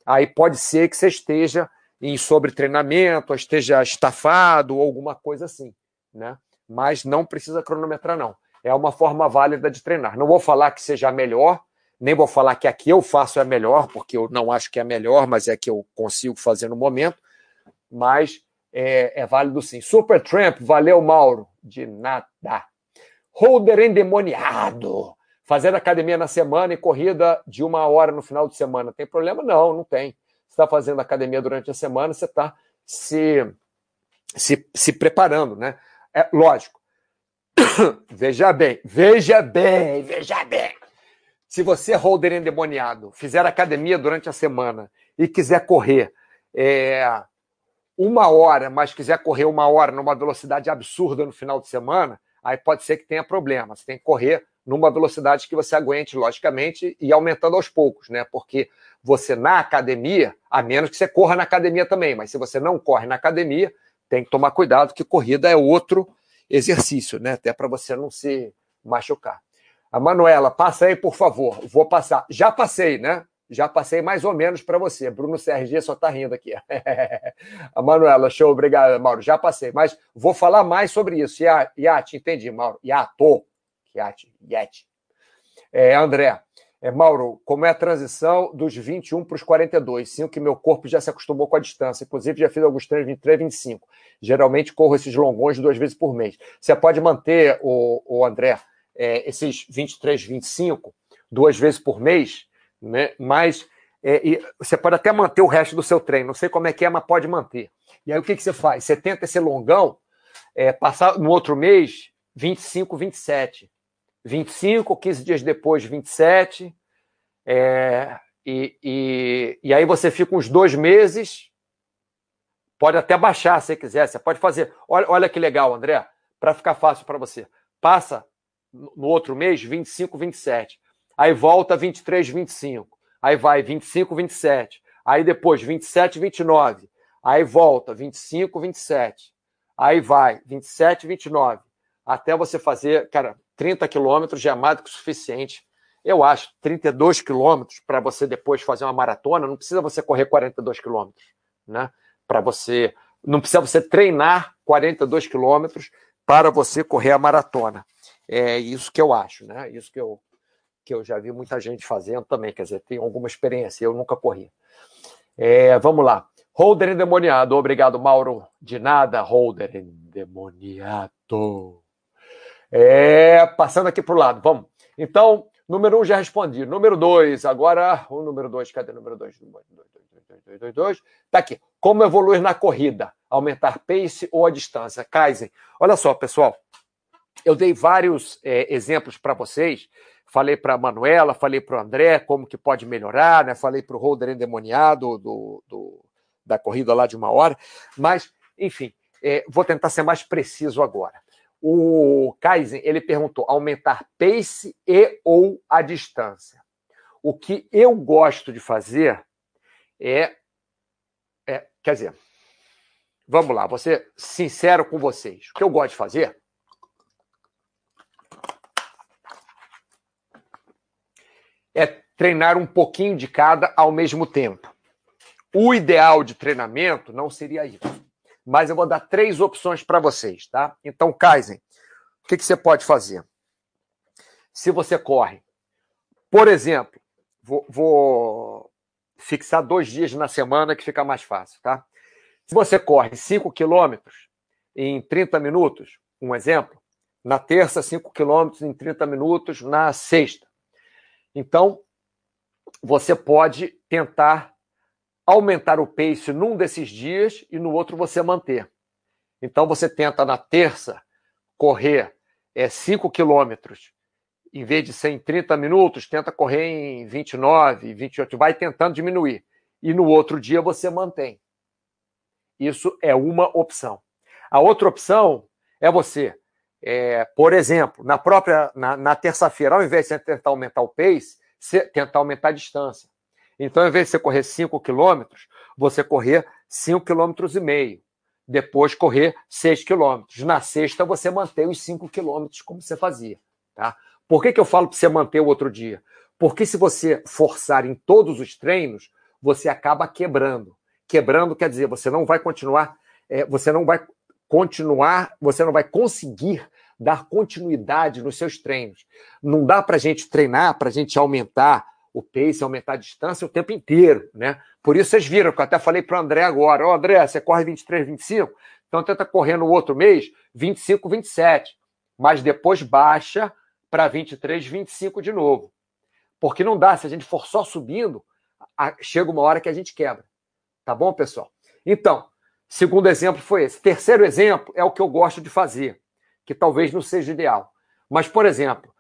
aí pode ser que você esteja em sobretreinamento, ou esteja estafado ou alguma coisa assim, né? Mas não precisa cronometrar, não. É uma forma válida de treinar. Não vou falar que seja a melhor, nem vou falar que a que eu faço é a melhor, porque eu não acho que é a melhor, mas é a que eu consigo fazer no momento. Mas é, é válido sim. Super Tramp, valeu, Mauro. De nada. Holder endemoniado. Fazer academia na semana e corrida de uma hora no final de semana. Tem problema? Não, não tem. Você está fazendo academia durante a semana, você está se, se, se preparando, né? É lógico. veja bem, veja bem, veja bem. Se você, holder endemoniado, fizer academia durante a semana e quiser correr é, uma hora, mas quiser correr uma hora numa velocidade absurda no final de semana, aí pode ser que tenha problema. Você tem que correr numa velocidade que você aguente, logicamente, e aumentando aos poucos, né? Porque você na academia, a menos que você corra na academia também, mas se você não corre na academia, tem que tomar cuidado que corrida é outro exercício, né? Até para você não se machucar. A Manuela, passa aí, por favor. Vou passar. Já passei, né? Já passei mais ou menos para você. Bruno CRG só está rindo aqui. a Manuela, show, obrigado, Mauro. Já passei, mas vou falar mais sobre isso. Iate, entendi, Mauro. Iato. Iate, Iate. É, André, é, Mauro, como é a transição dos 21 para os 42? Sim, que meu corpo já se acostumou com a distância. Inclusive, já fiz alguns treinos 23, 25. Geralmente corro esses longões duas vezes por mês. Você pode manter, o, o André, é, esses 23, 25, duas vezes por mês, né? Mas é, você pode até manter o resto do seu treino. Não sei como é que é, mas pode manter. E aí o que, que você faz? Você tenta esse longão, é, passar no outro mês 25, 27. 25, 15 dias depois, 27. É, e, e, e aí você fica uns dois meses. Pode até baixar se quiser. Você pode fazer. Olha, olha que legal, André, para ficar fácil para você. Passa no outro mês 25, 27 aí volta 23, 25, aí vai 25, 27, aí depois 27, 29, aí volta 25, 27, aí vai 27, 29, até você fazer, cara, 30 quilômetros já é mais do que o suficiente. Eu acho 32 quilômetros para você depois fazer uma maratona, não precisa você correr 42 quilômetros, né? Para você, não precisa você treinar 42 quilômetros para você correr a maratona. É isso que eu acho, né? Isso que eu, que eu já vi muita gente fazendo também, quer dizer, tem alguma experiência, eu nunca corri. É, vamos lá. Holder endemoniado, obrigado, Mauro. De nada, Holder endemoniado. É, passando aqui para o lado, vamos. Então, número um já respondi. Número dois, agora o número dois, cadê o número dois? Está aqui. Como evoluir na corrida? Aumentar pace ou a distância? Kaizen. Olha só, pessoal. Eu dei vários é, exemplos para vocês Falei para a Manuela, falei para o André como que pode melhorar, né? falei para o holder endemoniado do, do, da corrida lá de uma hora, mas, enfim, é, vou tentar ser mais preciso agora. O Kaizen, ele perguntou aumentar pace e ou a distância. O que eu gosto de fazer é, é quer dizer, vamos lá, vou ser sincero com vocês. O que eu gosto de fazer é treinar um pouquinho de cada ao mesmo tempo. O ideal de treinamento não seria isso. Mas eu vou dar três opções para vocês, tá? Então, Kaizen, o que, que você pode fazer? Se você corre, por exemplo, vou, vou fixar dois dias na semana que fica mais fácil, tá? Se você corre 5 quilômetros em 30 minutos, um exemplo, na terça, 5 quilômetros em 30 minutos, na sexta. Então, você pode tentar aumentar o pace num desses dias e no outro você manter. Então, você tenta na terça correr é, 5 quilômetros, em vez de ser em 30 minutos, tenta correr em 29, 28, vai tentando diminuir. E no outro dia você mantém. Isso é uma opção. A outra opção é você, é, por exemplo, na própria na, na terça-feira, ao invés de tentar aumentar o pace, você tentar aumentar a distância. Então, ao invés de você correr 5 quilômetros, você correr 5 quilômetros e meio. Depois correr 6 quilômetros. Na sexta, você mantém os 5 quilômetros como você fazia. Tá? Por que, que eu falo para você manter o outro dia? Porque se você forçar em todos os treinos, você acaba quebrando. Quebrando quer dizer, você não vai continuar, é, você não vai continuar, você não vai conseguir dar continuidade nos seus treinos. Não dá para a gente treinar, para a gente aumentar o pace, aumentar a distância o tempo inteiro, né? Por isso vocês viram que eu até falei para o André agora, ó, oh, André, você corre 23, 25, então tenta correr no outro mês 25, 27, mas depois baixa para 23, 25 de novo. Porque não dá, se a gente for só subindo, chega uma hora que a gente quebra. Tá bom, pessoal? Então, segundo exemplo foi esse. Terceiro exemplo é o que eu gosto de fazer, que talvez não seja ideal. Mas, por exemplo,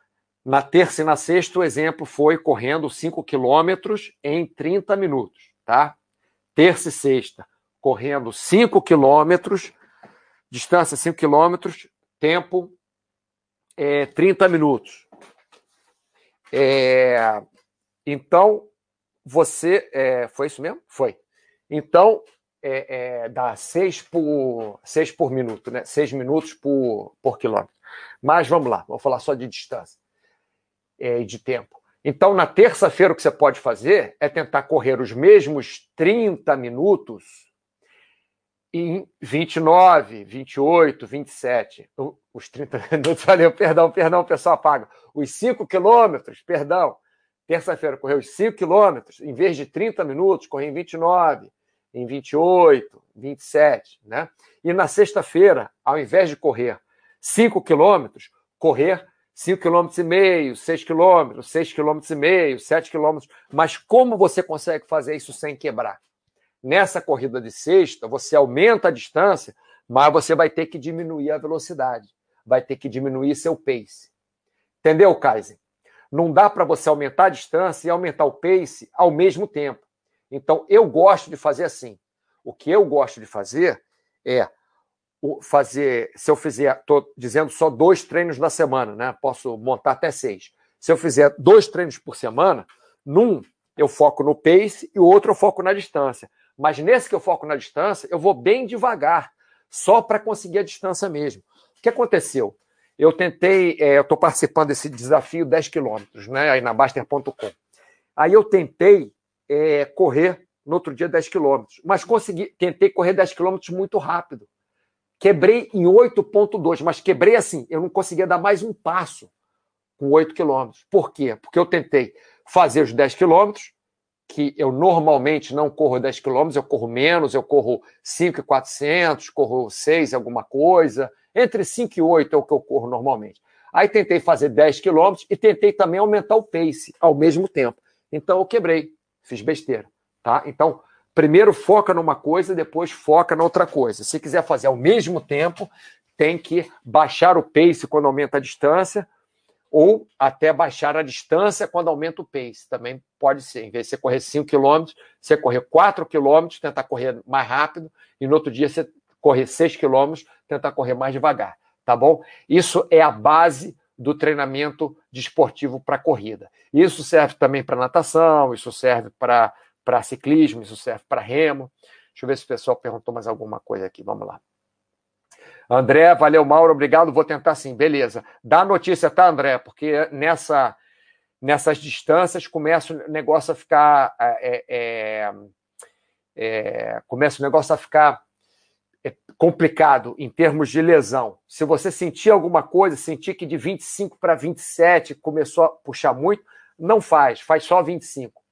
na terça e na sexta, o exemplo foi correndo 5 quilômetros em 30 minutos, tá? Terça e sexta, correndo 5 quilômetros, distância 5 quilômetros, tempo é, 30 minutos. É, então, você. É, foi isso mesmo? Foi. Então, é, é, dá seis por, seis por minuto, né? Seis minutos por, por quilômetro. Mas vamos lá, vou falar só de distância é, e de tempo. Então, na terça-feira, o que você pode fazer é tentar correr os mesmos 30 minutos em 29, 28, 27. Os 30 minutos, valeu, perdão, perdão, pessoal apaga. Os 5 quilômetros, perdão. Terça-feira correu os 5 quilômetros, em vez de 30 minutos, corri em 29 em 28, 27, né? E na sexta-feira, ao invés de correr 5 quilômetros, correr 5 quilômetros e meio, 6 quilômetros, 6 quilômetros e meio, 7 quilômetros. Mas como você consegue fazer isso sem quebrar? Nessa corrida de sexta, você aumenta a distância, mas você vai ter que diminuir a velocidade, vai ter que diminuir seu pace. Entendeu, Kaiser? Não dá para você aumentar a distância e aumentar o pace ao mesmo tempo. Então, eu gosto de fazer assim. O que eu gosto de fazer é fazer, se eu fizer, estou dizendo só dois treinos na semana, né? Posso montar até seis. Se eu fizer dois treinos por semana, num eu foco no pace e o outro eu foco na distância. Mas nesse que eu foco na distância, eu vou bem devagar, só para conseguir a distância mesmo. O que aconteceu? Eu tentei, é, eu estou participando desse desafio 10 quilômetros, né? Aí na Baster.com. Aí eu tentei é, correr no outro dia 10 quilômetros. Mas consegui, tentei correr 10 quilômetros muito rápido. Quebrei em 8,2, mas quebrei assim, eu não conseguia dar mais um passo com 8 quilômetros. Por quê? Porque eu tentei fazer os 10 quilômetros, que eu normalmente não corro 10 quilômetros, eu corro menos, eu corro 5,400, corro 6 alguma coisa, entre 5 e 8 é o que eu corro normalmente. Aí tentei fazer 10 quilômetros e tentei também aumentar o pace ao mesmo tempo. Então eu quebrei fiz besteira, tá? Então, primeiro foca numa coisa, depois foca na outra coisa. Se quiser fazer ao mesmo tempo, tem que baixar o pace quando aumenta a distância, ou até baixar a distância quando aumenta o pace. Também pode ser. Em vez de você correr 5 km, você correr 4 km, tentar correr mais rápido, e no outro dia você correr 6 km, tentar correr mais devagar. Tá bom? Isso é a base do treinamento desportivo para corrida. Isso serve também para natação, isso serve para ciclismo, isso serve para remo. Deixa eu ver se o pessoal perguntou mais alguma coisa aqui. Vamos lá. André, valeu, Mauro, obrigado. Vou tentar sim, beleza. Dá notícia, tá, André? Porque nessa, nessas distâncias começa o negócio a ficar. É, é, é, começa o negócio a ficar é complicado em termos de lesão. Se você sentir alguma coisa, sentir que de 25 para 27 começou a puxar muito, não faz, faz só 25,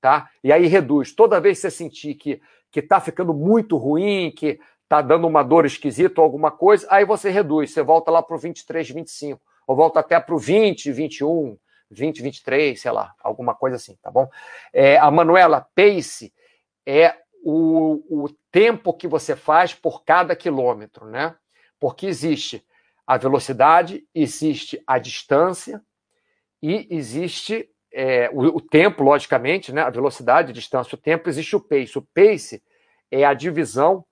tá? E aí reduz. Toda vez que você sentir que, que está ficando muito ruim, que está dando uma dor esquisita ou alguma coisa, aí você reduz, você volta lá para o 23, 25, ou volta até para o 20, 21, 20, 23, sei lá, alguma coisa assim, tá bom? É, a Manuela Pace é o, o tempo que você faz por cada quilômetro, né? Porque existe a velocidade, existe a distância e existe é, o, o, tempo, logicamente, né? A velocidade, a distância, o tempo, existe o pace. O pace é a divisão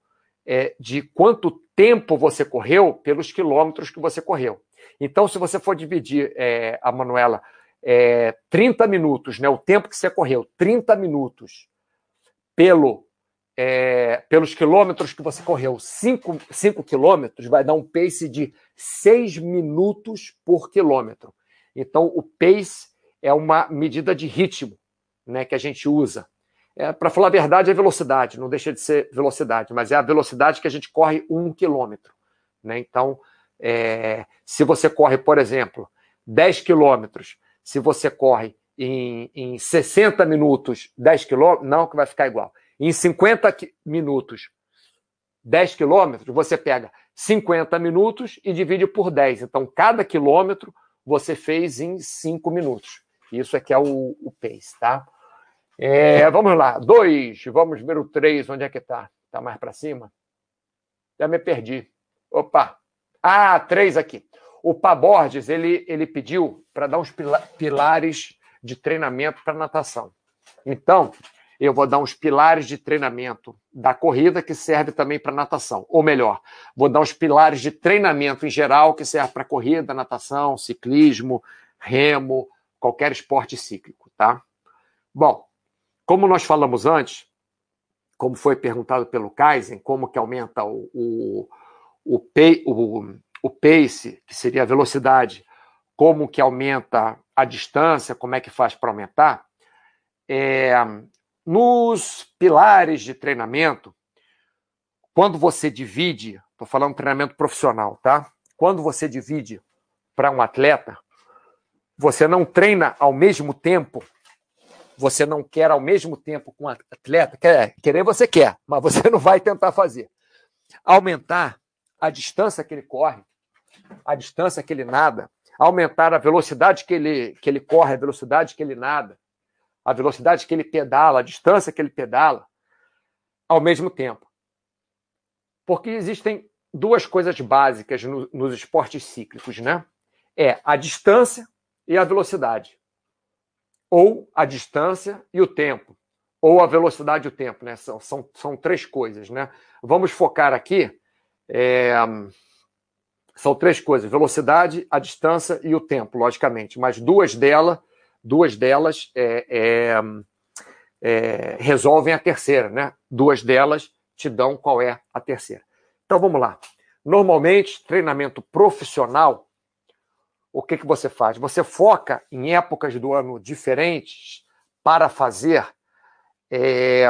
é, de quanto tempo você correu pelos quilômetros que você correu. Então, se você for dividir é, a Manuela é, 30 minutos, né, o tempo que você correu, 30 minutos pelo, é, pelos quilômetros que você correu, 5, 5 quilômetros, vai dar um pace de 6 minutos por quilômetro. Então, o pace é uma medida de ritmo né, que a gente usa. É, Para falar a verdade, é velocidade, não deixa de ser velocidade, mas é a velocidade que a gente corre um quilômetro. Né? Então, é, se você corre, por exemplo, 10 quilômetros, se você corre em, em 60 minutos 10 quilômetros, não que vai ficar igual. Em 50 minutos 10 quilômetros, você pega 50 minutos e divide por 10. Então, cada quilômetro você fez em 5 minutos. Isso é que é o, o pace, tá? É, vamos lá, dois, vamos ver o três, onde é que tá? Tá mais para cima? Já me perdi. Opa! Ah, três aqui. O Pá Borges, ele, ele pediu para dar uns pilares de treinamento para natação. Então, eu vou dar uns pilares de treinamento da corrida que serve também para natação. Ou melhor, vou dar uns pilares de treinamento em geral que serve para corrida, natação, ciclismo, remo, qualquer esporte cíclico, tá? Bom, como nós falamos antes, como foi perguntado pelo Kaizen, como que aumenta o, o, o, o, o pace, que seria a velocidade, como que aumenta a distância, como é que faz para aumentar, é, nos pilares de treinamento, quando você divide, estou falando treinamento profissional, tá? Quando você divide para um atleta, você não treina ao mesmo tempo você não quer ao mesmo tempo com o atleta, quer, querer você quer, mas você não vai tentar fazer. Aumentar a distância que ele corre, a distância que ele nada, aumentar a velocidade que ele, que ele corre, a velocidade que ele nada, a velocidade que ele pedala, a distância que ele pedala, ao mesmo tempo. Porque existem duas coisas básicas no, nos esportes cíclicos, né? É a distância e a velocidade ou a distância e o tempo, ou a velocidade e o tempo, né? São, são, são três coisas, né? Vamos focar aqui. É, são três coisas: velocidade, a distância e o tempo, logicamente. Mas duas delas, duas delas é, é, é, resolvem a terceira, né? Duas delas te dão qual é a terceira. Então vamos lá. Normalmente, treinamento profissional o que, que você faz? Você foca em épocas do ano diferentes para fazer, é,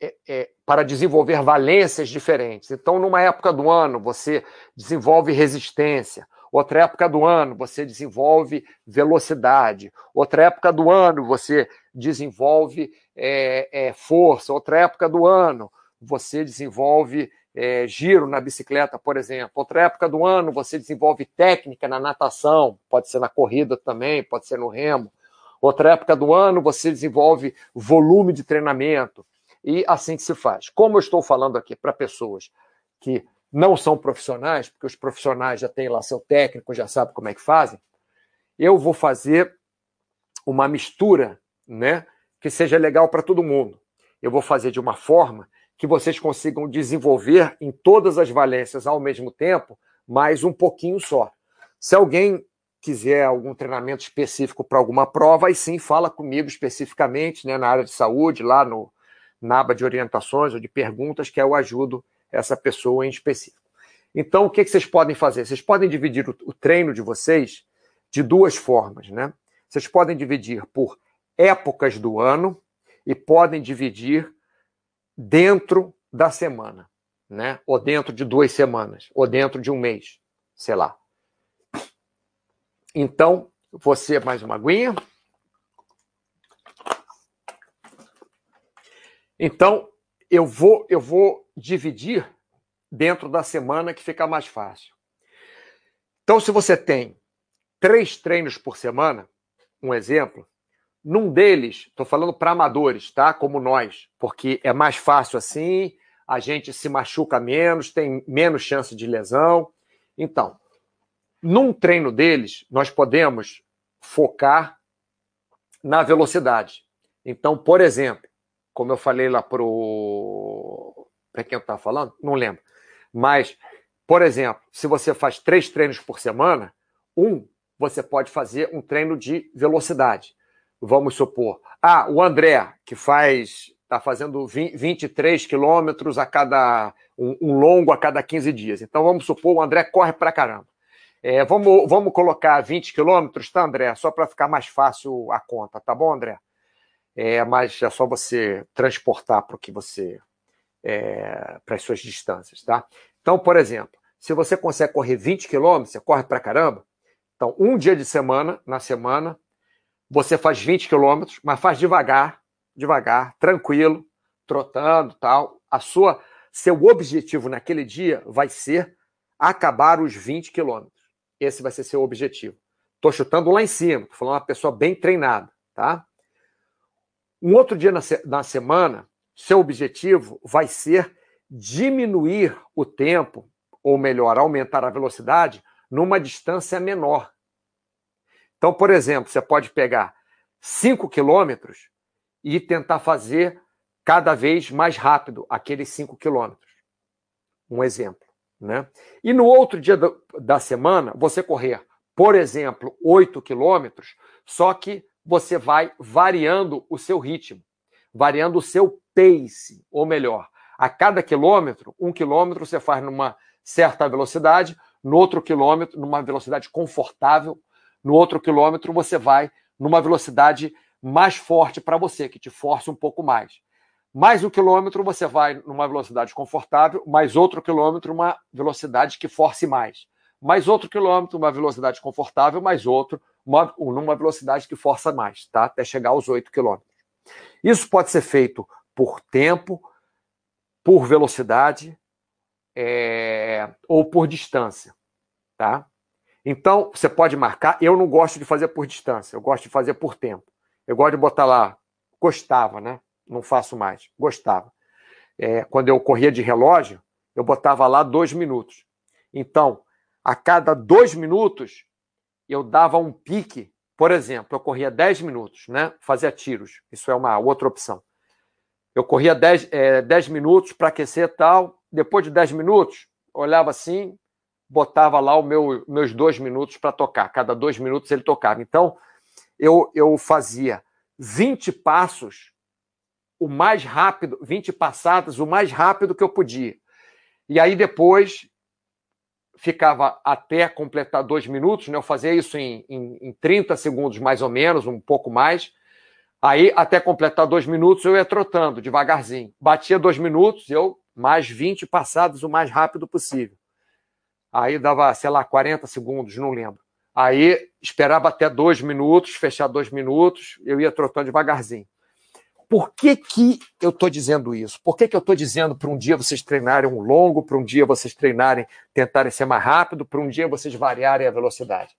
é, é, para desenvolver valências diferentes. Então, numa época do ano, você desenvolve resistência. Outra época do ano, você desenvolve velocidade. Outra época do ano, você desenvolve é, é, força. Outra época do ano, você desenvolve é, giro na bicicleta, por exemplo. Outra época do ano você desenvolve técnica na natação, pode ser na corrida também, pode ser no remo. Outra época do ano você desenvolve volume de treinamento. E assim que se faz. Como eu estou falando aqui para pessoas que não são profissionais, porque os profissionais já têm lá seu técnico, já sabem como é que fazem, eu vou fazer uma mistura, né, que seja legal para todo mundo. Eu vou fazer de uma forma que vocês consigam desenvolver em todas as valências ao mesmo tempo, mas um pouquinho só. Se alguém quiser algum treinamento específico para alguma prova, aí sim fala comigo especificamente, né, na área de saúde, lá no, na aba de orientações ou de perguntas, que eu ajudo essa pessoa em específico. Então, o que, que vocês podem fazer? Vocês podem dividir o, o treino de vocês de duas formas, né? Vocês podem dividir por épocas do ano e podem dividir dentro da semana, né? Ou dentro de duas semanas, ou dentro de um mês, sei lá. Então, você mais uma aguinha. Então, eu vou, eu vou dividir dentro da semana que fica mais fácil. Então, se você tem três treinos por semana, um exemplo, num deles, estou falando para amadores, tá? Como nós, porque é mais fácil assim, a gente se machuca menos, tem menos chance de lesão. Então, num treino deles, nós podemos focar na velocidade. Então, por exemplo, como eu falei lá para o. Para quem eu estava falando? Não lembro. Mas, por exemplo, se você faz três treinos por semana, um, você pode fazer um treino de velocidade. Vamos supor. Ah, o André, que faz. Está fazendo 20, 23 quilômetros a cada. Um, um longo a cada 15 dias. Então, vamos supor, o André corre para caramba. É, vamos, vamos colocar 20 quilômetros, tá, André? Só para ficar mais fácil a conta, tá bom, André? É, mas é só você transportar para o que você. É, para as suas distâncias, tá? Então, por exemplo, se você consegue correr 20 quilômetros, você corre para caramba. Então, um dia de semana, na semana, você faz 20 quilômetros, mas faz devagar, devagar, tranquilo, trotando, tal. A sua, seu objetivo naquele dia vai ser acabar os 20 quilômetros. Esse vai ser seu objetivo. Estou chutando lá em cima, estou falando uma pessoa bem treinada, tá? Um outro dia na, na semana, seu objetivo vai ser diminuir o tempo, ou melhor, aumentar a velocidade numa distância menor. Então, por exemplo, você pode pegar 5 quilômetros e tentar fazer cada vez mais rápido aqueles 5 quilômetros. Um exemplo. Né? E no outro dia da semana, você correr, por exemplo, 8 quilômetros, só que você vai variando o seu ritmo, variando o seu pace, ou melhor, a cada quilômetro, um quilômetro você faz numa certa velocidade, no outro quilômetro, numa velocidade confortável, no outro quilômetro você vai numa velocidade mais forte para você, que te force um pouco mais. Mais um quilômetro você vai numa velocidade confortável, mais outro quilômetro uma velocidade que force mais. Mais outro quilômetro, uma velocidade confortável, mais outro, uma, numa velocidade que força mais, tá? Até chegar aos 8 quilômetros. Isso pode ser feito por tempo, por velocidade é, ou por distância, tá? Então, você pode marcar. Eu não gosto de fazer por distância, eu gosto de fazer por tempo. Eu gosto de botar lá, gostava, né? não faço mais. Gostava. É, quando eu corria de relógio, eu botava lá dois minutos. Então, a cada dois minutos, eu dava um pique. Por exemplo, eu corria 10 minutos, né? Fazia tiros. Isso é uma outra opção. Eu corria 10, é, 10 minutos para aquecer tal. Depois de 10 minutos, olhava assim, botava lá os meu, meus dois minutos para tocar. Cada dois minutos ele tocava. Então, eu, eu fazia 20 passos o mais rápido, 20 passadas, o mais rápido que eu podia. E aí depois ficava até completar dois minutos, né? eu fazia isso em, em, em 30 segundos mais ou menos, um pouco mais. Aí, até completar dois minutos, eu ia trotando devagarzinho. Batia dois minutos, eu mais 20 passadas o mais rápido possível. Aí dava, sei lá, 40 segundos, não lembro. Aí esperava até dois minutos, fechar dois minutos, eu ia trotando devagarzinho. Por que, que eu estou dizendo isso? Por que, que eu estou dizendo para um dia vocês treinarem um longo, para um dia vocês treinarem, tentarem ser mais rápido, para um dia vocês variarem a velocidade?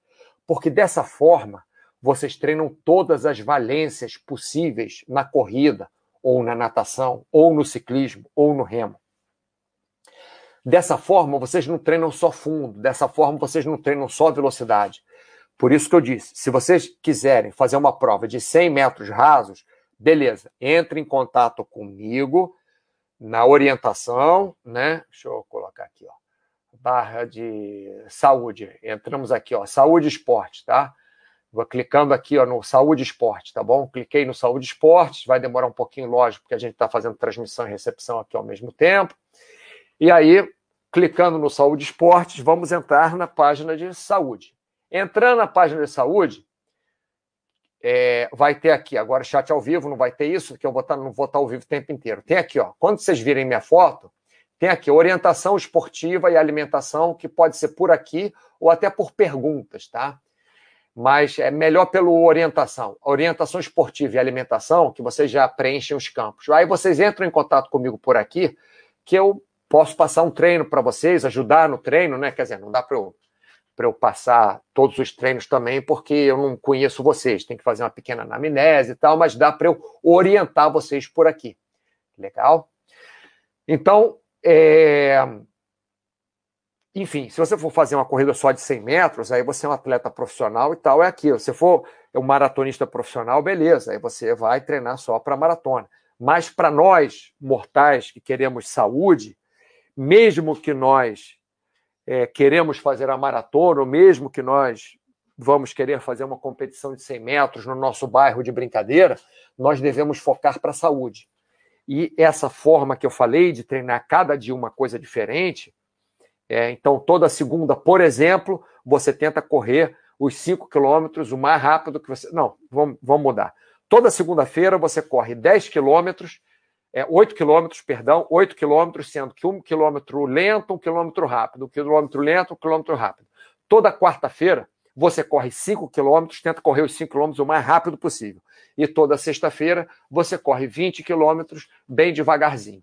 Porque dessa forma, vocês treinam todas as valências possíveis na corrida, ou na natação, ou no ciclismo, ou no remo. Dessa forma, vocês não treinam só fundo, dessa forma, vocês não treinam só velocidade. Por isso que eu disse: se vocês quiserem fazer uma prova de 100 metros rasos, Beleza, entre em contato comigo na orientação, né? Deixa eu colocar aqui, ó. Barra de saúde. Entramos aqui, ó, saúde esporte, tá? Vou clicando aqui ó, no Saúde Esporte, tá bom? Cliquei no Saúde Esporte, vai demorar um pouquinho, lógico, porque a gente está fazendo transmissão e recepção aqui ao mesmo tempo. E aí, clicando no Saúde Esportes, vamos entrar na página de saúde. Entrando na página de saúde, é, vai ter aqui, agora chat ao vivo, não vai ter isso, que eu vou estar, não vou estar ao vivo o tempo inteiro. Tem aqui, ó, quando vocês virem minha foto, tem aqui orientação esportiva e alimentação, que pode ser por aqui ou até por perguntas, tá? mas é melhor pela orientação. Orientação esportiva e alimentação, que vocês já preenchem os campos. Aí vocês entram em contato comigo por aqui, que eu posso passar um treino para vocês, ajudar no treino, né? Quer dizer, não dá para eu, eu passar todos os treinos também, porque eu não conheço vocês. Tem que fazer uma pequena anamnese e tal, mas dá para eu orientar vocês por aqui. Legal? Então, é... Enfim, se você for fazer uma corrida só de 100 metros, aí você é um atleta profissional e tal, é aquilo. Se for um maratonista profissional, beleza, aí você vai treinar só para maratona. Mas para nós, mortais, que queremos saúde, mesmo que nós é, queremos fazer a maratona, ou mesmo que nós vamos querer fazer uma competição de 100 metros no nosso bairro de brincadeira, nós devemos focar para a saúde. E essa forma que eu falei de treinar cada dia uma coisa diferente, é, então, toda segunda, por exemplo, você tenta correr os 5 quilômetros o mais rápido que você. Não, vamos, vamos mudar. Toda segunda-feira você corre 10 quilômetros, é, 8 quilômetros, perdão, 8 quilômetros, sendo que um quilômetro lento, um quilômetro rápido, um quilômetro lento, um quilômetro rápido. Toda quarta-feira você corre 5 quilômetros, tenta correr os 5 quilômetros o mais rápido possível. E toda sexta-feira você corre 20 quilômetros bem devagarzinho.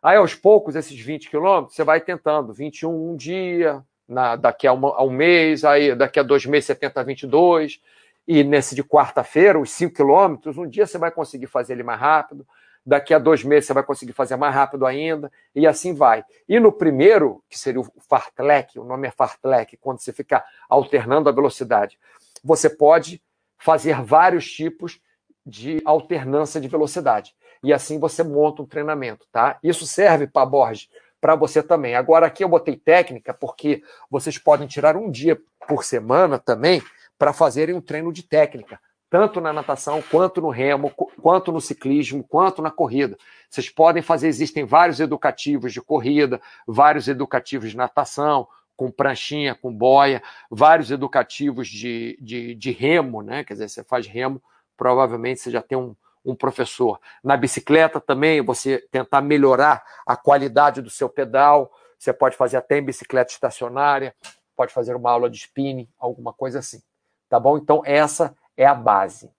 Aí, aos poucos, esses 20 quilômetros, você vai tentando. 21 um dia, na, daqui a, uma, a, um mês, aí daqui a dois meses você tenta 22. E nesse de quarta-feira, os 5 quilômetros, um dia você vai conseguir fazer ele mais rápido. Daqui a dois meses você vai conseguir fazer mais rápido ainda. E assim vai. E no primeiro, que seria o fartlek, o nome é fartlek, quando você fica alternando a velocidade, você pode fazer vários tipos de alternância de velocidade e assim você monta um treinamento, tá? Isso serve para Borges, para você também. Agora aqui eu botei técnica porque vocês podem tirar um dia por semana também para fazerem um treino de técnica, tanto na natação, quanto no remo, quanto no ciclismo, quanto na corrida. Vocês podem fazer, existem vários educativos de corrida, vários educativos de natação, com pranchinha, com boia, vários educativos de, de, de remo, né? Quer dizer, você faz remo, provavelmente você já tem um, um professor. Na bicicleta também, você tentar melhorar a qualidade do seu pedal. Você pode fazer até em bicicleta estacionária, pode fazer uma aula de spinning, alguma coisa assim. Tá bom? Então, essa é a base.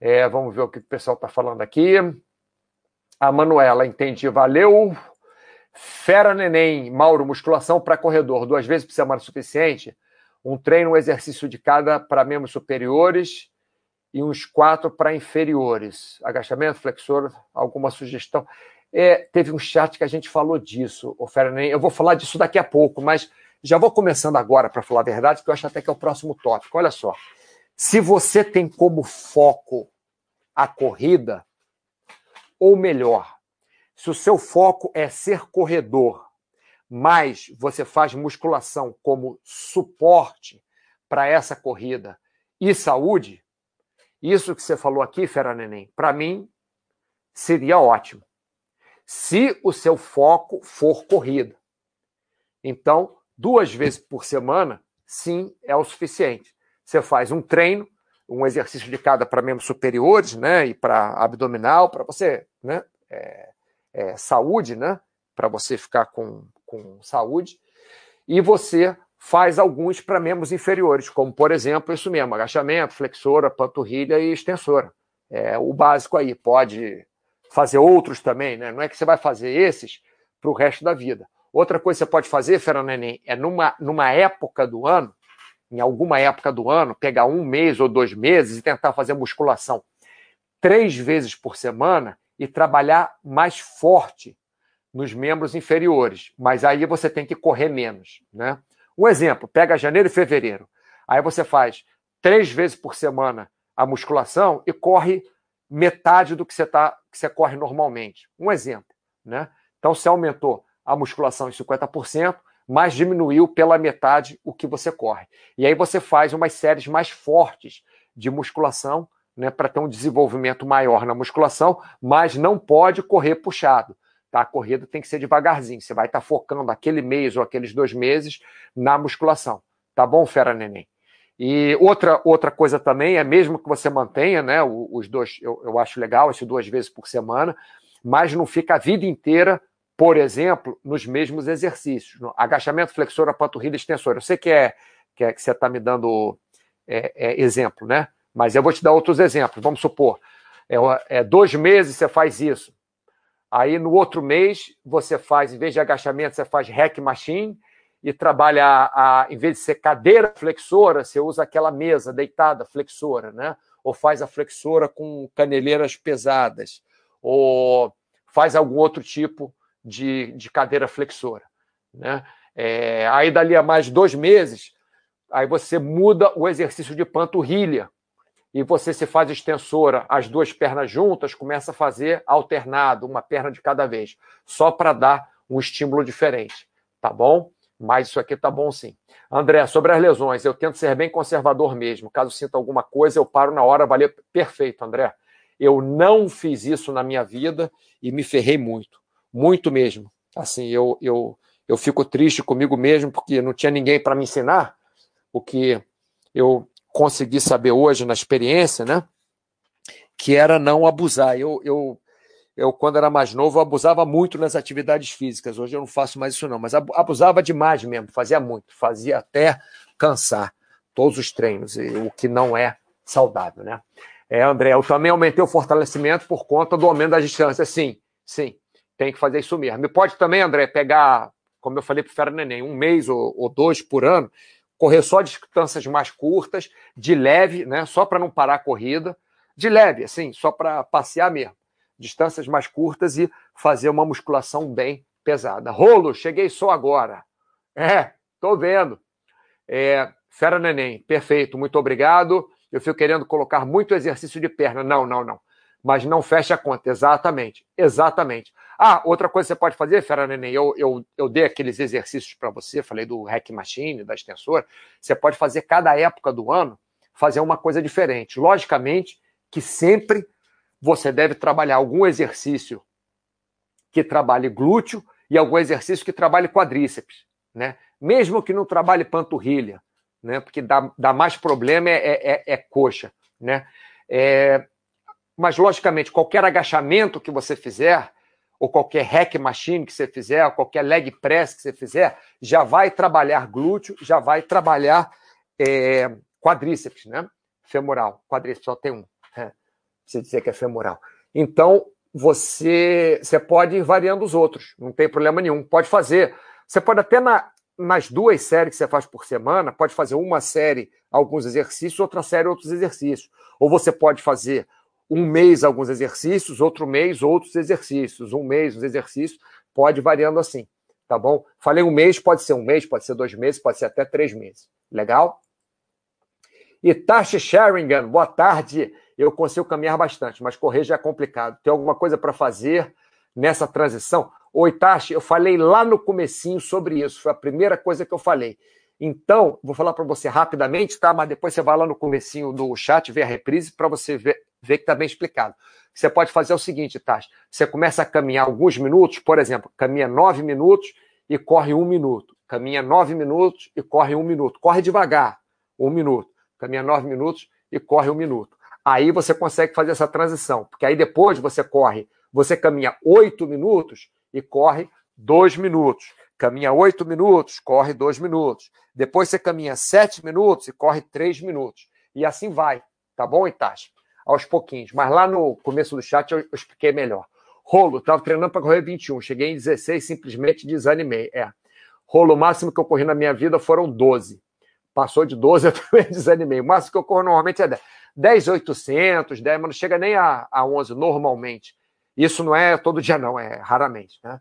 É, vamos ver o que o pessoal está falando aqui. A Manuela, entendi, valeu. Fera Neném, Mauro, musculação para corredor, duas vezes por semana é suficiente? Um treino, um exercício de cada para membros superiores e uns quatro para inferiores. Agachamento, flexor, alguma sugestão? É, teve um chat que a gente falou disso, o Fernando. Eu vou falar disso daqui a pouco, mas já vou começando agora para falar a verdade, que eu acho até que é o próximo tópico. Olha só. Se você tem como foco a corrida, ou melhor, se o seu foco é ser corredor, mas você faz musculação como suporte para essa corrida e saúde, isso que você falou aqui, Fera Neném, para mim seria ótimo. Se o seu foco for corrida. Então, duas vezes por semana, sim, é o suficiente. Você faz um treino, um exercício de cada para membros superiores, né, e para abdominal, para você, né, é, é, saúde, né, para você ficar com, com saúde, e você faz alguns para membros inferiores, como, por exemplo, isso mesmo, agachamento, flexora, panturrilha e extensora. É o básico aí. Pode fazer outros também, né? Não é que você vai fazer esses para o resto da vida. Outra coisa que você pode fazer, Fernandinho, é numa, numa época do ano, em alguma época do ano, pegar um mês ou dois meses e tentar fazer musculação três vezes por semana e trabalhar mais forte nos membros inferiores. Mas aí você tem que correr menos, né? Um exemplo, pega janeiro e fevereiro. Aí você faz três vezes por semana a musculação e corre metade do que você, tá, que você corre normalmente. Um exemplo. Né? Então, você aumentou a musculação em 50%, mas diminuiu pela metade o que você corre. E aí você faz umas séries mais fortes de musculação né, para ter um desenvolvimento maior na musculação, mas não pode correr puxado. Tá? A corrida tem que ser devagarzinho. Você vai estar tá focando aquele mês ou aqueles dois meses na musculação. Tá bom, Fera Neném? E outra, outra coisa também é mesmo que você mantenha, né? Os dois, eu, eu acho legal, esse duas vezes por semana, mas não fica a vida inteira, por exemplo, nos mesmos exercícios. Agachamento, flexora, panturrilha, extensora. Eu sei que é que, é, que você está me dando é, é, exemplo, né? Mas eu vou te dar outros exemplos. Vamos supor, é, é, dois meses você faz isso. Aí no outro mês você faz, em vez de agachamento, você faz hack machine e trabalha, a, a, em vez de ser cadeira flexora, você usa aquela mesa deitada flexora, né? Ou faz a flexora com caneleiras pesadas, ou faz algum outro tipo de, de cadeira flexora, né? É, aí dali a mais dois meses, aí você muda o exercício de panturrilha e você se faz extensora, as duas pernas juntas, começa a fazer alternado, uma perna de cada vez, só para dar um estímulo diferente, tá bom? Mas isso aqui tá bom sim. André, sobre as lesões, eu tento ser bem conservador mesmo. Caso sinta alguma coisa, eu paro na hora, valeu. Perfeito, André. Eu não fiz isso na minha vida e me ferrei muito, muito mesmo. Assim, eu, eu, eu fico triste comigo mesmo porque não tinha ninguém para me ensinar o que eu consegui saber hoje na experiência, né? Que era não abusar. Eu, eu, eu quando era mais novo, abusava muito nas atividades físicas. Hoje eu não faço mais isso não, mas abusava demais mesmo, fazia muito, fazia até cansar todos os treinos, o que não é saudável, né? É, André, eu também aumentei o fortalecimento por conta do aumento da distância. Sim, sim, tem que fazer isso mesmo. E pode também, André, pegar, como eu falei para o Fera Neném, um mês ou, ou dois por ano correr só distâncias mais curtas, de leve, né? Só para não parar a corrida, de leve, assim, só para passear mesmo. Distâncias mais curtas e fazer uma musculação bem pesada. Rolo, cheguei só agora. É, tô vendo. É, Fera Neném, perfeito, muito obrigado. Eu fico querendo colocar muito exercício de perna. Não, não, não. Mas não fecha a conta, exatamente. Exatamente. Ah, outra coisa que você pode fazer, Fera Neném, eu, eu, eu dei aqueles exercícios para você, falei do Hack Machine, da extensora. Você pode fazer cada época do ano, fazer uma coisa diferente. Logicamente que sempre você deve trabalhar algum exercício que trabalhe glúteo e algum exercício que trabalhe quadríceps, né? Mesmo que não trabalhe panturrilha, né? Porque dá, dá mais problema é, é, é, é coxa, né? É, mas, logicamente, qualquer agachamento que você fizer, ou qualquer hack machine que você fizer, ou qualquer leg press que você fizer, já vai trabalhar glúteo, já vai trabalhar é, quadríceps, né? Femoral. Quadríceps só tem um. Você dizer que é femoral. Então, você, você pode ir variando os outros, não tem problema nenhum. Pode fazer. Você pode até na, nas duas séries que você faz por semana, pode fazer uma série alguns exercícios, outra série outros exercícios. Ou você pode fazer um mês alguns exercícios, outro mês outros exercícios, um mês os exercícios, pode variando assim, tá bom? Falei um mês, pode ser um mês, pode ser dois meses, pode ser até três meses. Legal? Itachi Sheringham, boa tarde. Eu consigo caminhar bastante, mas correr já é complicado. Tem alguma coisa para fazer nessa transição? Oi, Itachi, eu falei lá no comecinho sobre isso, foi a primeira coisa que eu falei. Então, vou falar para você rapidamente, tá? Mas depois você vai lá no comecinho do chat, ver a reprise para você ver, ver que está bem explicado. Você pode fazer o seguinte, Tati. Você começa a caminhar alguns minutos, por exemplo, caminha nove minutos e corre um minuto. Caminha nove minutos e corre um minuto. Corre devagar, um minuto. Caminha nove minutos e corre um minuto. Aí você consegue fazer essa transição, porque aí depois você corre, você caminha oito minutos e corre dois minutos caminha oito minutos, corre dois minutos. Depois você caminha sete minutos e corre três minutos. E assim vai, tá bom, Itachi? Aos pouquinhos. Mas lá no começo do chat eu, eu expliquei melhor. Rolo, estava treinando para correr 21, cheguei em 16, simplesmente desanimei. É. Rolo, o máximo que eu corri na minha vida foram 12. Passou de 12, eu também desanimei. O máximo que eu corro normalmente é 10. 10,800, 10, mas não chega nem a, a 11 normalmente. Isso não é todo dia, não, é raramente, né?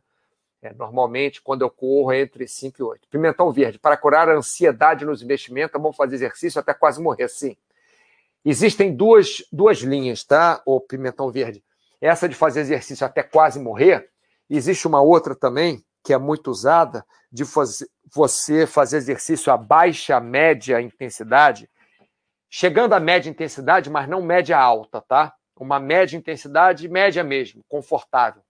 É, normalmente, quando eu corro, é entre 5 e 8. Pimentão verde. Para curar a ansiedade nos investimentos, é bom fazer exercício até quase morrer. Sim. Existem duas, duas linhas, tá, o pimentão verde? Essa de fazer exercício até quase morrer. Existe uma outra também, que é muito usada, de fazer, você fazer exercício a baixa, média intensidade, chegando à média intensidade, mas não média alta, tá? Uma média intensidade, média mesmo, confortável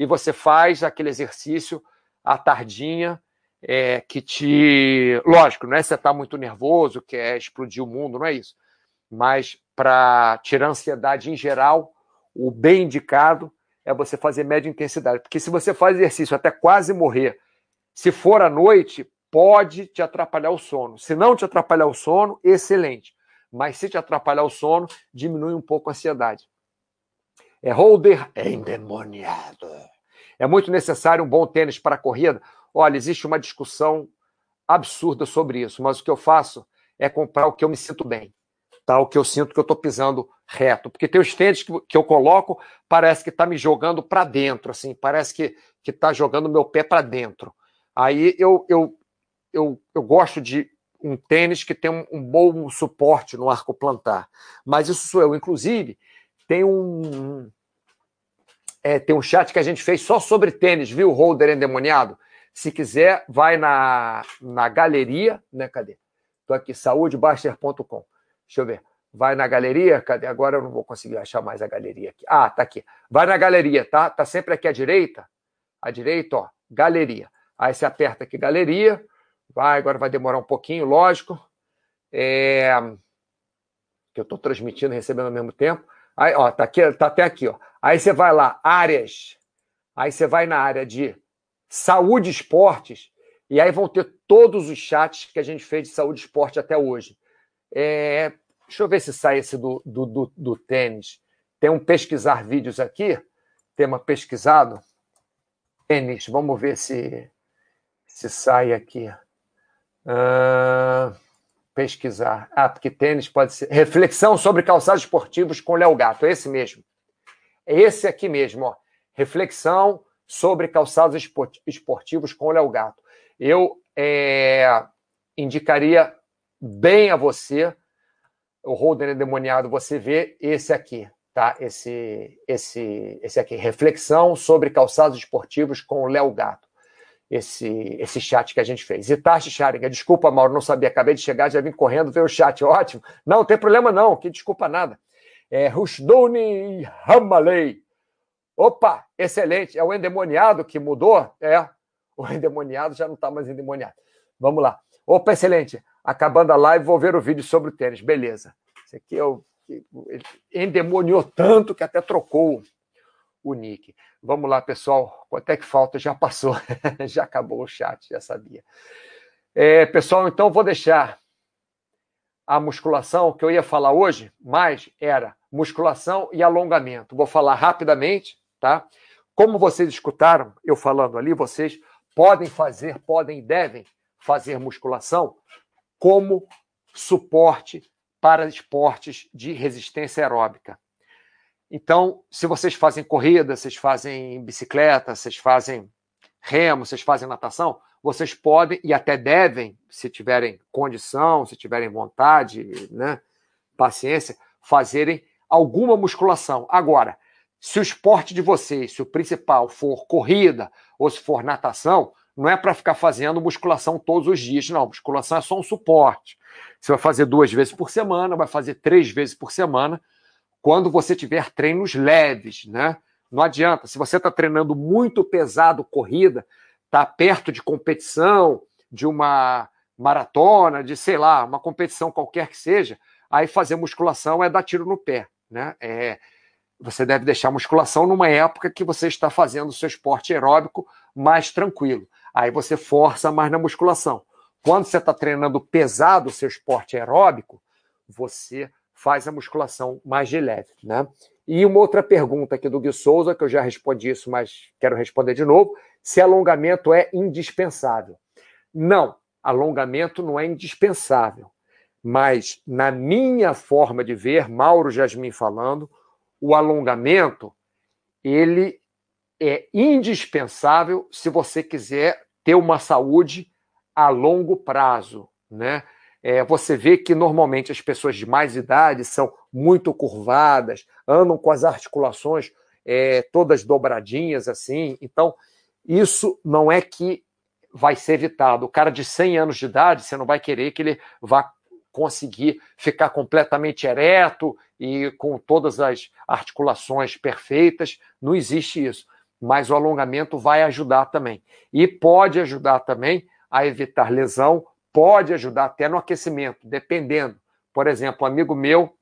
e você faz aquele exercício à tardinha, é, que te. Lógico, não é você estar tá muito nervoso, que é explodir o mundo, não é isso. Mas para tirar a ansiedade em geral, o bem indicado é você fazer média intensidade. Porque se você faz exercício até quase morrer, se for à noite, pode te atrapalhar o sono. Se não te atrapalhar o sono, excelente. mas se te atrapalhar o sono, diminui um pouco a ansiedade. É holder endemoniado. É muito necessário um bom tênis para a corrida? Olha, existe uma discussão absurda sobre isso, mas o que eu faço é comprar o que eu me sinto bem, O que eu sinto que eu estou pisando reto, porque tem os tênis que, que eu coloco, parece que está me jogando para dentro, assim, parece que está jogando meu pé para dentro. Aí eu, eu, eu, eu gosto de um tênis que tem um, um, bom suporte no arco plantar. Mas isso sou eu. Inclusive, tem um. É, tem um chat que a gente fez só sobre tênis, viu, Holder endemoniado? Se quiser, vai na, na galeria, né? Cadê? Estou aqui, saudebaster.com. Deixa eu ver. Vai na galeria, cadê? Agora eu não vou conseguir achar mais a galeria aqui. Ah, tá aqui. Vai na galeria, tá? Tá sempre aqui à direita. À direita, ó, galeria. Aí você aperta aqui galeria. Vai, agora vai demorar um pouquinho, lógico. É... Que eu estou transmitindo e recebendo ao mesmo tempo. Aí, ó, tá, aqui, tá até aqui, ó. Aí você vai lá, áreas. Aí você vai na área de saúde esportes, e aí vão ter todos os chats que a gente fez de saúde esporte até hoje. É, deixa eu ver se sai esse do, do, do, do, tênis. Tem um pesquisar vídeos aqui, tema pesquisado. Tênis, vamos ver se, se sai aqui. Uh, pesquisar. Ah, porque tênis pode ser. Reflexão sobre calçados esportivos com Léo Gato, esse mesmo. É esse aqui mesmo, ó. Reflexão sobre calçados esportivos com Léo Gato. Eu é, indicaria bem a você, o Holden endemoniado, você vê esse aqui, tá? Esse, esse, esse aqui, reflexão sobre calçados esportivos com o Léo Gato. Esse, esse chat que a gente fez. Itachi Sharinga, desculpa, Mauro, não sabia, acabei de chegar, já vim correndo ver o chat, ótimo. Não, tem problema não, que desculpa nada. É Rushdoni Hamalei. Opa, excelente. É o endemoniado que mudou? É. O endemoniado já não está mais endemoniado. Vamos lá. Opa, excelente. Acabando a live, vou ver o vídeo sobre o tênis. Beleza. Esse aqui é o. Ele endemoniou tanto que até trocou o nick. Vamos lá, pessoal. Quanto é que falta? Já passou. já acabou o chat, já sabia. É, pessoal, então vou deixar a musculação que eu ia falar hoje, mas era musculação e alongamento. Vou falar rapidamente tá? Como vocês escutaram eu falando ali, vocês podem fazer, podem e devem fazer musculação como suporte para esportes de resistência aeróbica. Então, se vocês fazem corrida, vocês fazem bicicleta, vocês fazem remo, vocês fazem natação, vocês podem e até devem, se tiverem condição, se tiverem vontade, né, paciência, fazerem alguma musculação. Agora, se o esporte de vocês, se o principal for corrida ou se for natação, não é para ficar fazendo musculação todos os dias, não. Musculação é só um suporte. Você vai fazer duas vezes por semana, vai fazer três vezes por semana, quando você tiver treinos leves, né? Não adianta. Se você está treinando muito pesado corrida, está perto de competição, de uma maratona, de sei lá, uma competição qualquer que seja, aí fazer musculação é dar tiro no pé, né? É, você deve deixar musculação numa época que você está fazendo o seu esporte aeróbico mais tranquilo. Aí você força mais na musculação. Quando você está treinando pesado o seu esporte aeróbico, você faz a musculação mais de leve, né? E uma outra pergunta aqui do Gui Souza, que eu já respondi isso, mas quero responder de novo: se alongamento é indispensável. Não, alongamento não é indispensável. Mas, na minha forma de ver, Mauro Jasmin falando, o alongamento ele é indispensável se você quiser ter uma saúde a longo prazo, né? É, você vê que normalmente as pessoas de mais idade são muito curvadas, andam com as articulações é, todas dobradinhas assim. Então, isso não é que vai ser evitado. O cara de 100 anos de idade, você não vai querer que ele vá conseguir ficar completamente ereto e com todas as articulações perfeitas. Não existe isso. Mas o alongamento vai ajudar também. E pode ajudar também a evitar lesão, pode ajudar até no aquecimento, dependendo. Por exemplo, um amigo meu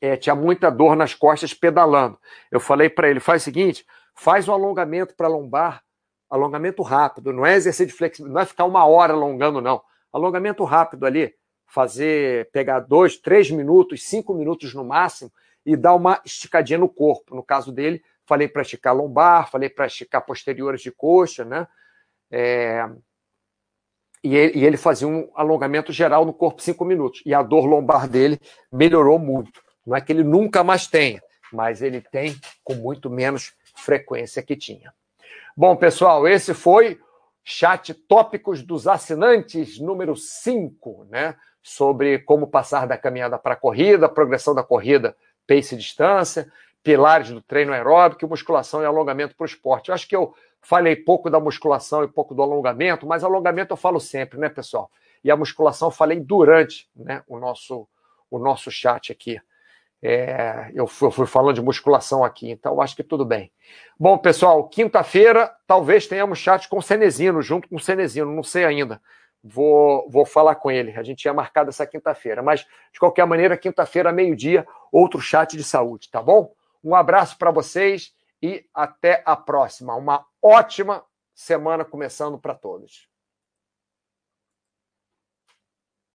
é, tinha muita dor nas costas pedalando. Eu falei para ele: faz o seguinte, faz um alongamento para lombar, alongamento rápido, não é exercício de flexibilidade, não é ficar uma hora alongando, não. Alongamento rápido ali, fazer, pegar dois, três minutos, cinco minutos no máximo e dar uma esticadinha no corpo. No caso dele, falei para esticar lombar, falei para esticar posteriores de coxa, né? É... E, ele, e ele fazia um alongamento geral no corpo cinco minutos. E a dor lombar dele melhorou muito. Não é que ele nunca mais tenha, mas ele tem com muito menos frequência que tinha. Bom, pessoal, esse foi chat tópicos dos assinantes número 5, né? Sobre como passar da caminhada para a corrida, progressão da corrida, pace e distância, pilares do treino aeróbico, musculação e alongamento para o esporte. Eu acho que eu falei pouco da musculação e pouco do alongamento, mas alongamento eu falo sempre, né, pessoal? E a musculação eu falei durante né, o, nosso, o nosso chat aqui. É, eu, fui, eu, fui, falando de musculação aqui, então acho que tudo bem. Bom, pessoal, quinta-feira talvez tenhamos chat com o Cenezino, junto com o Cenezino, não sei ainda. Vou, vou falar com ele. A gente tinha marcado essa quinta-feira, mas de qualquer maneira, quinta-feira, meio-dia, outro chat de saúde, tá bom? Um abraço para vocês e até a próxima. Uma ótima semana começando para todos.